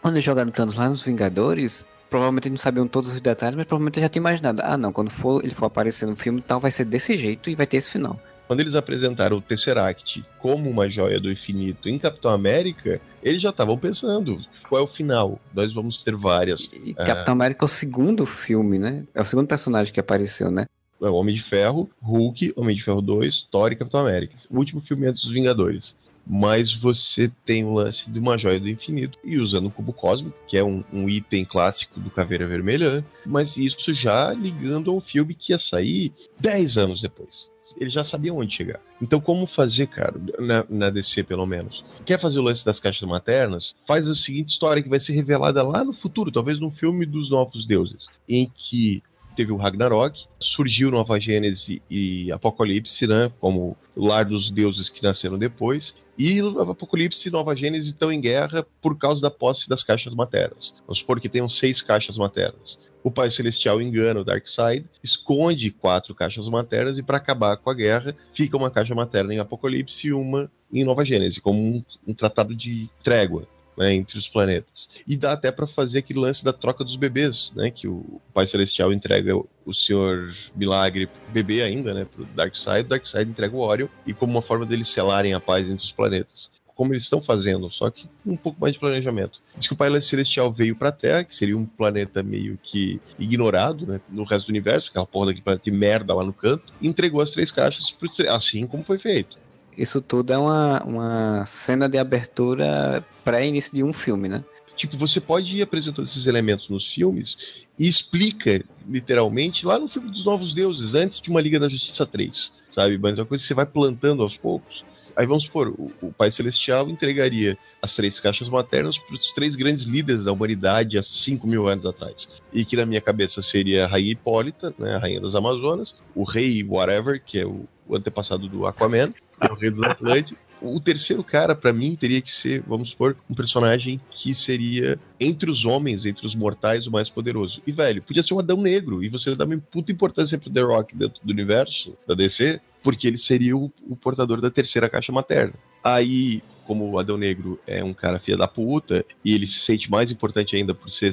Quando eles jogaram o Thanos lá nos Vingadores, provavelmente não sabiam todos os detalhes, mas provavelmente já tinha imaginado. Ah, não, quando for, ele for aparecer no filme tal, vai ser desse jeito e vai ter esse final. Quando eles apresentaram o Tesseract como uma joia do infinito em Capitão América, eles já estavam pensando qual é o final. Nós vamos ter várias. E Capitão América é o segundo filme, né? É o segundo personagem que apareceu, né? É o Homem de Ferro, Hulk, Homem de Ferro 2, Thor e Capitão América. O último filme é dos Vingadores. Mas você tem o lance de uma joia do infinito e usando o cubo cósmico, que é um, um item clássico do Caveira Vermelha, mas isso já ligando ao filme que ia sair 10 anos depois eles já sabiam onde chegar. Então, como fazer, cara, na, na, DC pelo menos? Quer fazer o lance das caixas maternas? Faz a seguinte história que vai ser revelada lá no futuro, talvez num filme dos Novos Deuses, em que teve o Ragnarok, surgiu Nova Gênese e Apocalipse, né, como lar dos deuses que nasceram depois, e Apocalipse e Nova Gênese estão em guerra por causa da posse das caixas maternas. Vamos supor que tenham seis caixas maternas. O Pai Celestial engana o Darkseid, esconde quatro caixas maternas e para acabar com a guerra, fica uma caixa materna em Apocalipse e uma em Nova Gênese, como um, um tratado de trégua né, entre os planetas. E dá até para fazer aquele lance da troca dos bebês, né, que o Pai Celestial entrega o Senhor Milagre bebê ainda, né, pro Darkseid, o Darkseid entrega o Orion, e como uma forma deles selarem a paz entre os planetas. Como eles estão fazendo, só que um pouco mais de planejamento. Diz que o Pai Celestial veio pra Terra, que seria um planeta meio que ignorado, né, no resto do universo, aquela porra daquele planeta de merda lá no canto, e entregou as três caixas, assim como foi feito isso tudo é uma, uma cena de abertura pré-início de um filme, né? Tipo, você pode ir apresentando esses elementos nos filmes e explica, literalmente, lá no filme dos Novos Deuses, antes de uma Liga da Justiça 3, sabe? Mas é uma coisa que você vai plantando aos poucos. Aí vamos supor, o, o Pai Celestial entregaria as três caixas maternas para os três grandes líderes da humanidade há 5 mil anos atrás. E que na minha cabeça seria a Rainha Hipólita, né, a Rainha das Amazonas, o Rei Whatever, que é o, o antepassado do Aquaman, é o Rei dos Atlânticos, o terceiro cara, para mim, teria que ser, vamos supor, um personagem que seria, entre os homens, entre os mortais, o mais poderoso. E, velho, podia ser um Adão Negro, e você dá uma puta importância pro The Rock dentro do universo da DC, porque ele seria o, o portador da terceira caixa materna. Aí, como o Adão Negro é um cara filha da puta, e ele se sente mais importante ainda por ser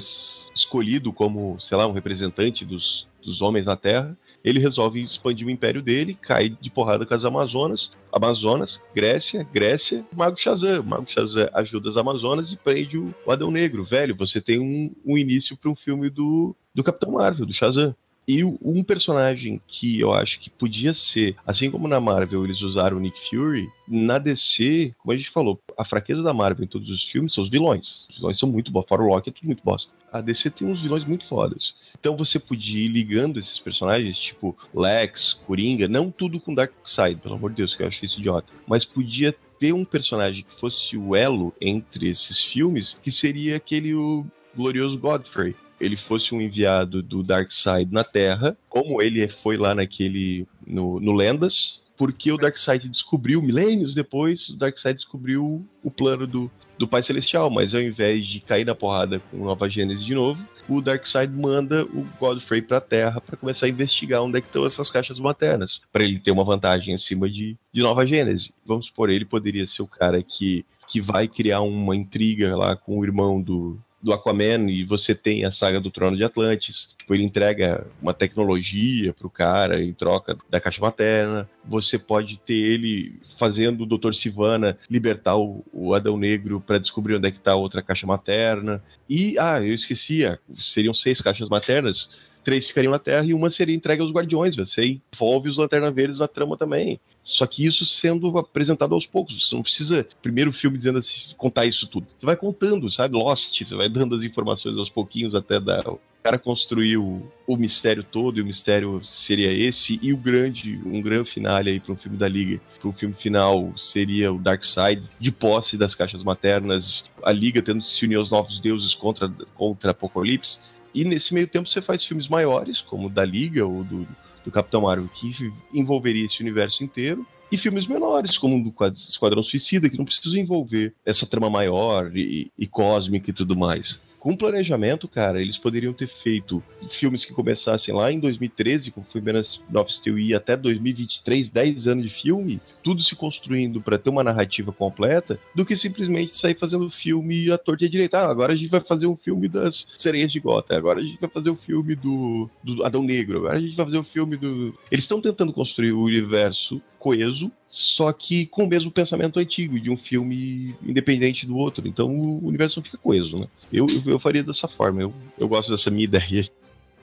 escolhido como, sei lá, um representante dos, dos homens na Terra, ele resolve expandir o império dele, cai de porrada com as Amazonas, Amazonas, Grécia, Grécia, Mago Shazam. Mago Shazam ajuda as Amazonas e prende o Adão Negro. Velho, você tem um, um início para um filme do, do Capitão Marvel, do Shazam. E um personagem que eu acho que podia ser, assim como na Marvel eles usaram o Nick Fury, na DC, como a gente falou, a fraqueza da Marvel em todos os filmes são os vilões. Os vilões são muito bons, fora o Rock é tudo muito bosta. A DC tem uns vilões muito fodas. Então você podia ir ligando esses personagens, tipo Lex, Coringa, não tudo com Darkseid, pelo amor de Deus, que eu acho isso idiota, mas podia ter um personagem que fosse o elo entre esses filmes, que seria aquele o glorioso Godfrey ele fosse um enviado do Darkseid na Terra, como ele foi lá naquele. no, no Lendas, porque o Darkseid descobriu, milênios depois, o Darkseid descobriu o plano do, do Pai Celestial, mas ao invés de cair na porrada com Nova Gênesis de novo, o Darkseid manda o Godfrey pra Terra para começar a investigar onde é que estão essas caixas maternas, para ele ter uma vantagem acima de, de Nova Gênesis. Vamos supor, ele poderia ser o cara que, que vai criar uma intriga lá com o irmão do, do Aquaman e você tem a saga do Trono de Atlantis. Tipo, ele entrega uma tecnologia pro cara em troca da caixa materna. Você pode ter ele fazendo o Dr. Sivana libertar o, o Adão Negro para descobrir onde é que tá a outra caixa materna. E, ah, eu esquecia, seriam seis caixas maternas três ficariam na Terra e uma seria entregue aos Guardiões. Você envolve os Lanterna Verdes na trama também. Só que isso sendo apresentado aos poucos. Você não precisa, primeiro filme dizendo assim, contar isso tudo. Você vai contando, sabe? Lost, você vai dando as informações aos pouquinhos até dar. O cara construiu o mistério todo, e o mistério seria esse, e o grande, um grande finale aí para um filme da Liga. Para um filme final seria o Dark Side, de posse das caixas maternas, a Liga tendo que se unir aos novos deuses contra, contra Apocalipse. E nesse meio tempo você faz filmes maiores, como o da Liga ou do, do Capitão Marvel, que envolveria esse universo inteiro. E filmes menores, como o do Esquadrão Suicida, que não precisam envolver essa trama maior e, e cósmica e tudo mais com planejamento, cara, eles poderiam ter feito filmes que começassem lá em 2013, com foi Man of Steel e até 2023, 10 anos de filme, tudo se construindo para ter uma narrativa completa, do que simplesmente sair fazendo filme à torta e à direita. Ah, agora a gente vai fazer um filme das sereias de Gota, agora a gente vai fazer o um filme do, do Adão Negro, agora a gente vai fazer o um filme do. Eles estão tentando construir o universo coeso, só que com o mesmo pensamento antigo, de um filme independente do outro. Então o universo não fica coeso, né? Eu, eu, eu faria dessa forma, eu, eu gosto dessa minha ideia.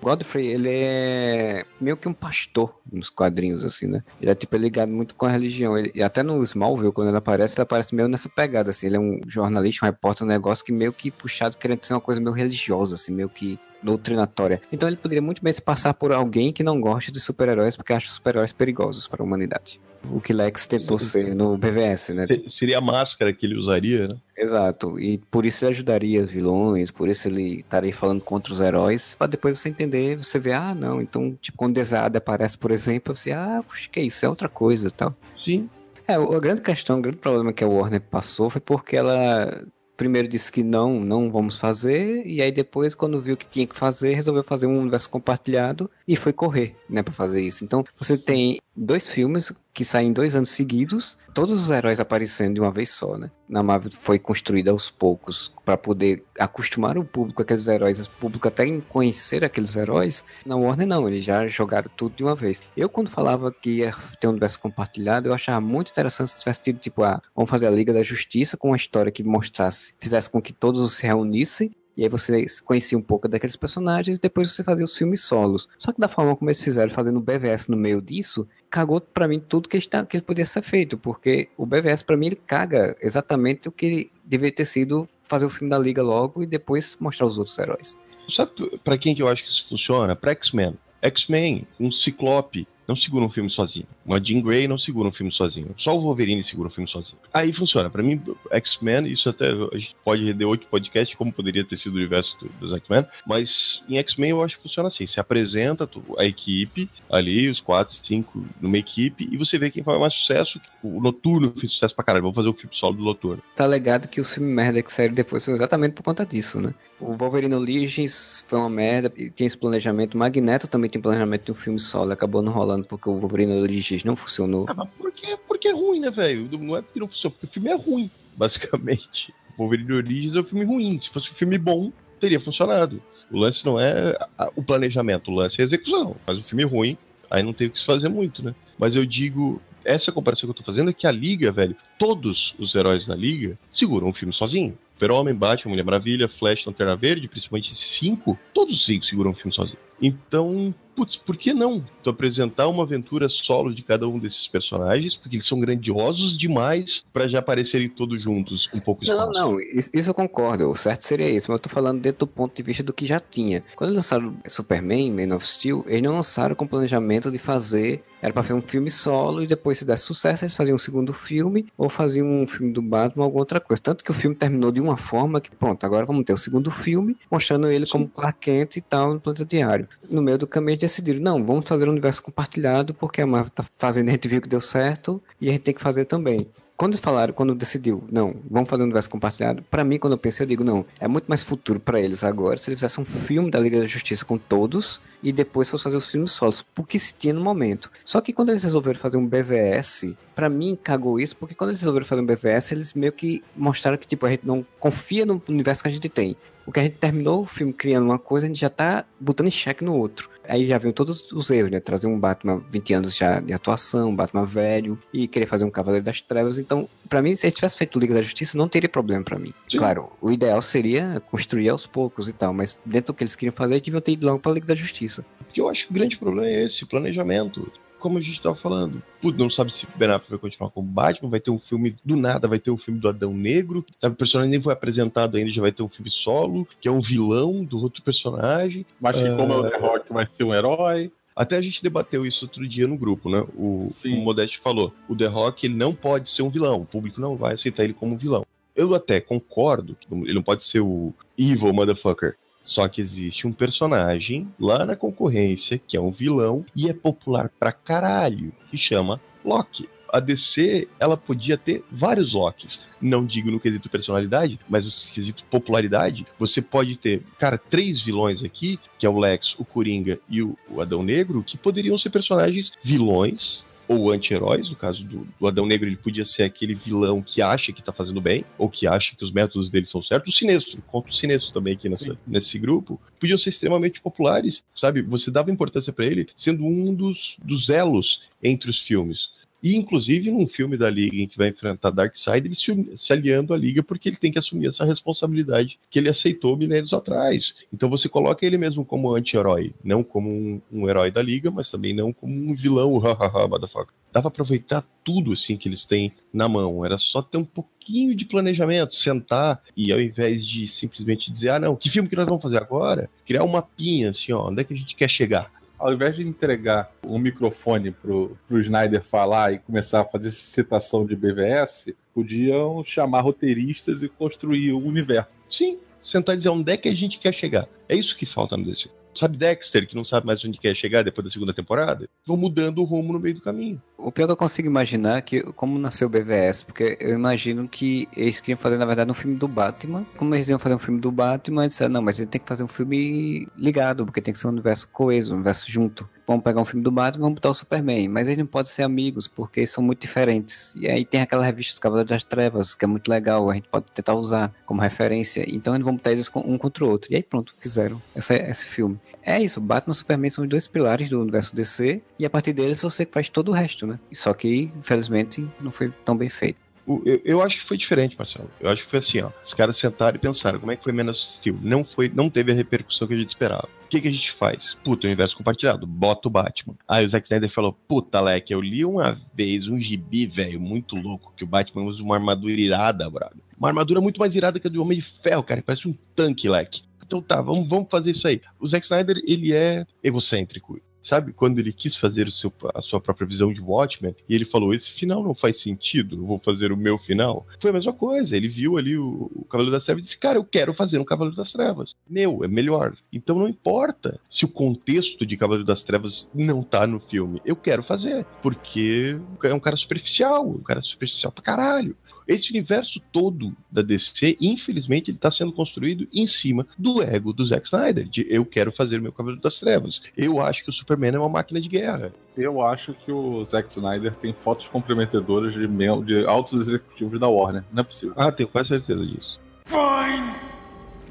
Godfrey, ele é meio que um pastor nos quadrinhos, assim, né? Ele é, tipo, ligado muito com a religião. Ele, e até no Smallville, quando ele aparece, ele aparece meio nessa pegada, assim. Ele é um jornalista, um repórter, um negócio que meio que puxado, querendo ser uma coisa meio religiosa, assim, meio que doutrinatória. Então ele poderia muito bem se passar por alguém que não gosta de super-heróis porque acha super-heróis perigosos para a humanidade. O que Lex tentou ser no BVS, né? Seria a máscara que ele usaria, né? Exato. E por isso ele ajudaria os vilões, por isso ele estaria falando contra os heróis, para depois você entender, você ver, ah, não, então, tipo, quando Desada aparece, por exemplo, você, ah, puxa, que isso, é outra coisa e tal. Sim. É, a grande questão, o grande problema que a Warner passou foi porque ela primeiro disse que não, não vamos fazer, e aí depois, quando viu que tinha que fazer, resolveu fazer um universo compartilhado e foi correr, né, para fazer isso. Então, você tem dois filmes que saem dois anos seguidos, todos os heróis aparecendo de uma vez só, né? Na Marvel foi construída aos poucos para poder acostumar o público aqueles heróis, o público até em conhecer aqueles heróis. Na Warner não, eles já jogaram tudo de uma vez. Eu quando falava que ia ter um universo compartilhado, eu achava muito interessante se tivesse tido tipo, ah, vamos fazer a Liga da Justiça com uma história que mostrasse, fizesse com que todos se reunissem e aí você conhecia um pouco daqueles personagens e depois você fazia os filmes solos. Só que da forma como eles fizeram, fazendo o BVS no meio disso, cagou para mim tudo que, está, que podia ser feito. Porque o BVS, para mim, ele caga exatamente o que deveria ter sido fazer o filme da Liga logo e depois mostrar os outros heróis. Sabe para quem que eu acho que isso funciona? Pra X-Men. X-Men, um Ciclope, não segura um filme sozinho. Uma Jean Grey não segura um filme sozinho. Só o Wolverine segura um filme sozinho. Aí funciona. Para mim, X-Men, isso até a gente pode render outro podcast, como poderia ter sido o universo dos X-Men, mas em X-Men eu acho que funciona assim. Se apresenta a equipe ali, os quatro, cinco, numa equipe, e você vê quem faz mais sucesso. O Noturno fez sucesso pra caralho. Vamos fazer o filme solo do Noturno. Tá legado que os filmes merda que saíram depois foi exatamente por conta disso, né? O Wolverine Origins foi uma merda, tinha esse planejamento. Magneto também tinha planejamento de um filme solo, acabou não rolando porque o Wolverine Origins não funcionou. Ah, mas porque, porque é ruim, né, velho? Não é porque não funcionou, porque o filme é ruim, basicamente. O Wolverine Origins é um filme ruim. Se fosse um filme bom, teria funcionado. O lance não é o planejamento, o lance é a execução. Mas o filme é ruim, aí não tem o que se fazer muito, né? Mas eu digo, essa comparação que eu tô fazendo é que a Liga, velho, todos os heróis da Liga seguram um filme sozinho. Super-Homem, Batman, Mulher Maravilha, Flash, Lanterna Verde, principalmente esses cinco, todos os cinco seguram um filme sozinho. Então, putz, por que não tu apresentar uma aventura solo de cada um desses personagens? Porque eles são grandiosos demais para já aparecerem todos juntos um pouco espaço. Não, não, isso, isso, eu concordo. O certo seria isso, mas eu tô falando dentro do ponto de vista do que já tinha. Quando lançaram Superman, Man of Steel, eles não lançaram com planejamento de fazer. Era pra fazer um filme solo e depois, se desse sucesso, eles faziam um segundo filme ou faziam um filme do Batman ou alguma outra coisa. Tanto que o filme terminou de uma forma que, pronto, agora vamos ter o segundo filme mostrando ele Sim. como Clark Kent e tal no planeta diário no meio do caminho decidiram, não, vamos fazer um universo compartilhado, porque a Marvel tá fazendo, a gente viu que deu certo, e a gente tem que fazer também. Quando eles falaram, quando decidiu, não, vamos fazer um universo compartilhado, para mim, quando eu pensei, eu digo, não, é muito mais futuro para eles agora se eles fizessem um filme da Liga da Justiça com todos e depois fosse fazer os filmes solos, porque se tinha no momento. Só que quando eles resolveram fazer um BVS, para mim cagou isso, porque quando eles resolveram fazer um BVS, eles meio que mostraram que, tipo, a gente não confia no universo que a gente tem. Porque a gente terminou o filme criando uma coisa, a gente já tá botando em xeque no outro. Aí já viu todos os erros, né? Trazer um Batman 20 anos já de atuação, um Batman velho, e querer fazer um Cavaleiro das Trevas. Então, para mim, se ele tivesse feito Liga da Justiça, não teria problema para mim. Sim. Claro, o ideal seria construir aos poucos e tal, mas dentro do que eles queriam fazer, eles deviam ter ido logo pra Liga da Justiça. Porque eu acho que o grande problema é esse, planejamento como a gente estava falando. Putz, não sabe se Ben Affleck vai continuar como Batman, vai ter um filme do nada, vai ter um filme do Adão Negro, sabe? O personagem nem foi apresentado ainda, já vai ter um filme solo, que é um vilão do outro personagem. Mas uh... como é o The Rock vai ser um herói. Até a gente debateu isso outro dia no grupo, né? O, o Modeste falou: o The Rock ele não pode ser um vilão, o público não vai aceitar ele como um vilão. Eu até concordo que ele não pode ser o evil motherfucker. Só que existe um personagem lá na concorrência que é um vilão e é popular pra caralho, que chama Loki. A DC, ela podia ter vários Locks. Não digo no quesito personalidade, mas no quesito popularidade. Você pode ter, cara, três vilões aqui, que é o Lex, o Coringa e o Adão Negro, que poderiam ser personagens vilões ou anti-heróis, no caso do, do, Adão Negro, ele podia ser aquele vilão que acha que tá fazendo bem, ou que acha que os métodos dele são certos. O Sinestro, conta o Sinestro também aqui nessa, nesse grupo, podiam ser extremamente populares, sabe? Você dava importância para ele sendo um dos, dos elos entre os filmes. E, inclusive, num filme da Liga em que vai enfrentar Darkseid, ele se, se aliando à Liga porque ele tem que assumir essa responsabilidade que ele aceitou milênios atrás. Então você coloca ele mesmo como anti-herói, não como um, um, herói da Liga, mas também não como um vilão, hahaha, motherfucker. Dá pra aproveitar tudo, assim, que eles têm na mão. Era só ter um pouquinho de planejamento, sentar e ao invés de simplesmente dizer, ah, não, que filme que nós vamos fazer agora? Criar um mapinha, assim, ó, onde é que a gente quer chegar? Ao invés de entregar um microfone pro, pro Snyder falar e começar a fazer citação de BVS, podiam chamar roteiristas e construir o universo. Sim, sentar e dizer onde é que a gente quer chegar. É isso que falta no DC. Sabe Dexter, que não sabe mais onde quer chegar depois da segunda temporada? Vão mudando o rumo no meio do caminho. O pior que eu consigo imaginar é que, como nasceu o BVS, porque eu imagino que eles queriam fazer, na verdade, um filme do Batman. Como eles iam fazer um filme do Batman, eles disseram, não, mas ele tem que fazer um filme ligado, porque tem que ser um universo coeso, um universo junto vamos pegar um filme do Batman e vamos botar o Superman. Mas eles não podem ser amigos, porque são muito diferentes. E aí tem aquela revista dos Cavaleiros das Trevas, que é muito legal, a gente pode tentar usar como referência. Então eles vão botar eles um contra o outro. E aí pronto, fizeram essa, esse filme. É isso, Batman e Superman são os dois pilares do universo DC, e a partir deles você faz todo o resto, né? Só que, infelizmente, não foi tão bem feito. Eu, eu, acho que foi diferente, Marcelo. Eu acho que foi assim, ó. Os caras sentaram e pensaram, como é que foi menos Steel? Não foi, não teve a repercussão que a gente esperava. O que, que a gente faz? Puta, o universo compartilhado, bota o Batman. Aí o Zack Snyder falou, puta, Leque, eu li uma vez um gibi, velho, muito louco, que o Batman usa uma armadura irada, brother. Uma armadura muito mais irada que a do Homem de Ferro, cara, parece um tanque, Leque. Então tá, vamos, vamos fazer isso aí. O Zack Snyder, ele é egocêntrico. Sabe, quando ele quis fazer seu, a sua própria visão de Watchmen, e ele falou: esse final não faz sentido, vou fazer o meu final. Foi a mesma coisa, ele viu ali o, o Cavaleiro das Trevas e disse: cara, eu quero fazer um Cavaleiro das Trevas. Meu, é melhor. Então não importa se o contexto de Cavaleiro das Trevas não tá no filme, eu quero fazer, porque é um cara superficial, um cara superficial pra caralho. Esse universo todo da DC, infelizmente, ele está sendo construído em cima do ego do Zack Snyder, de eu quero fazer meu Cavaleiro das Trevas. Eu acho que o Superman é uma máquina de guerra. Eu acho que o Zack Snyder tem fotos comprometedoras de, de altos executivos da Warner. Não é possível. Ah, tenho quase certeza disso. Find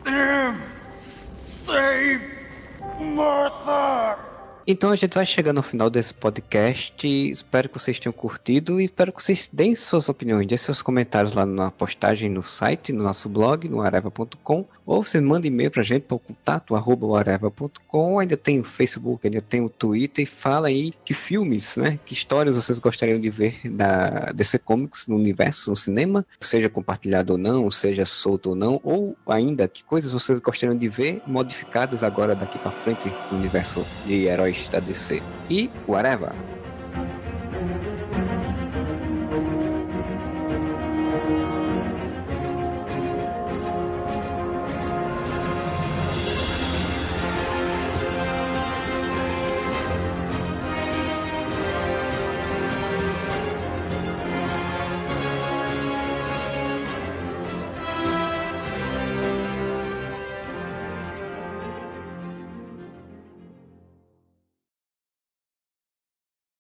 him! Save Martha! Então a gente vai chegando ao final desse podcast. Espero que vocês tenham curtido e espero que vocês deem suas opiniões, deem seus comentários lá na postagem no site, no nosso blog, no areva.com, ou você manda e-mail pra gente para o contato areva.com. Ainda tem o Facebook, ainda tem o Twitter e fala aí que filmes, né, que histórias vocês gostariam de ver da DC Comics no universo, no cinema, seja compartilhado ou não, seja solto ou não, ou ainda que coisas vocês gostariam de ver modificadas agora daqui para frente no universo de heróis da DC. E whatever.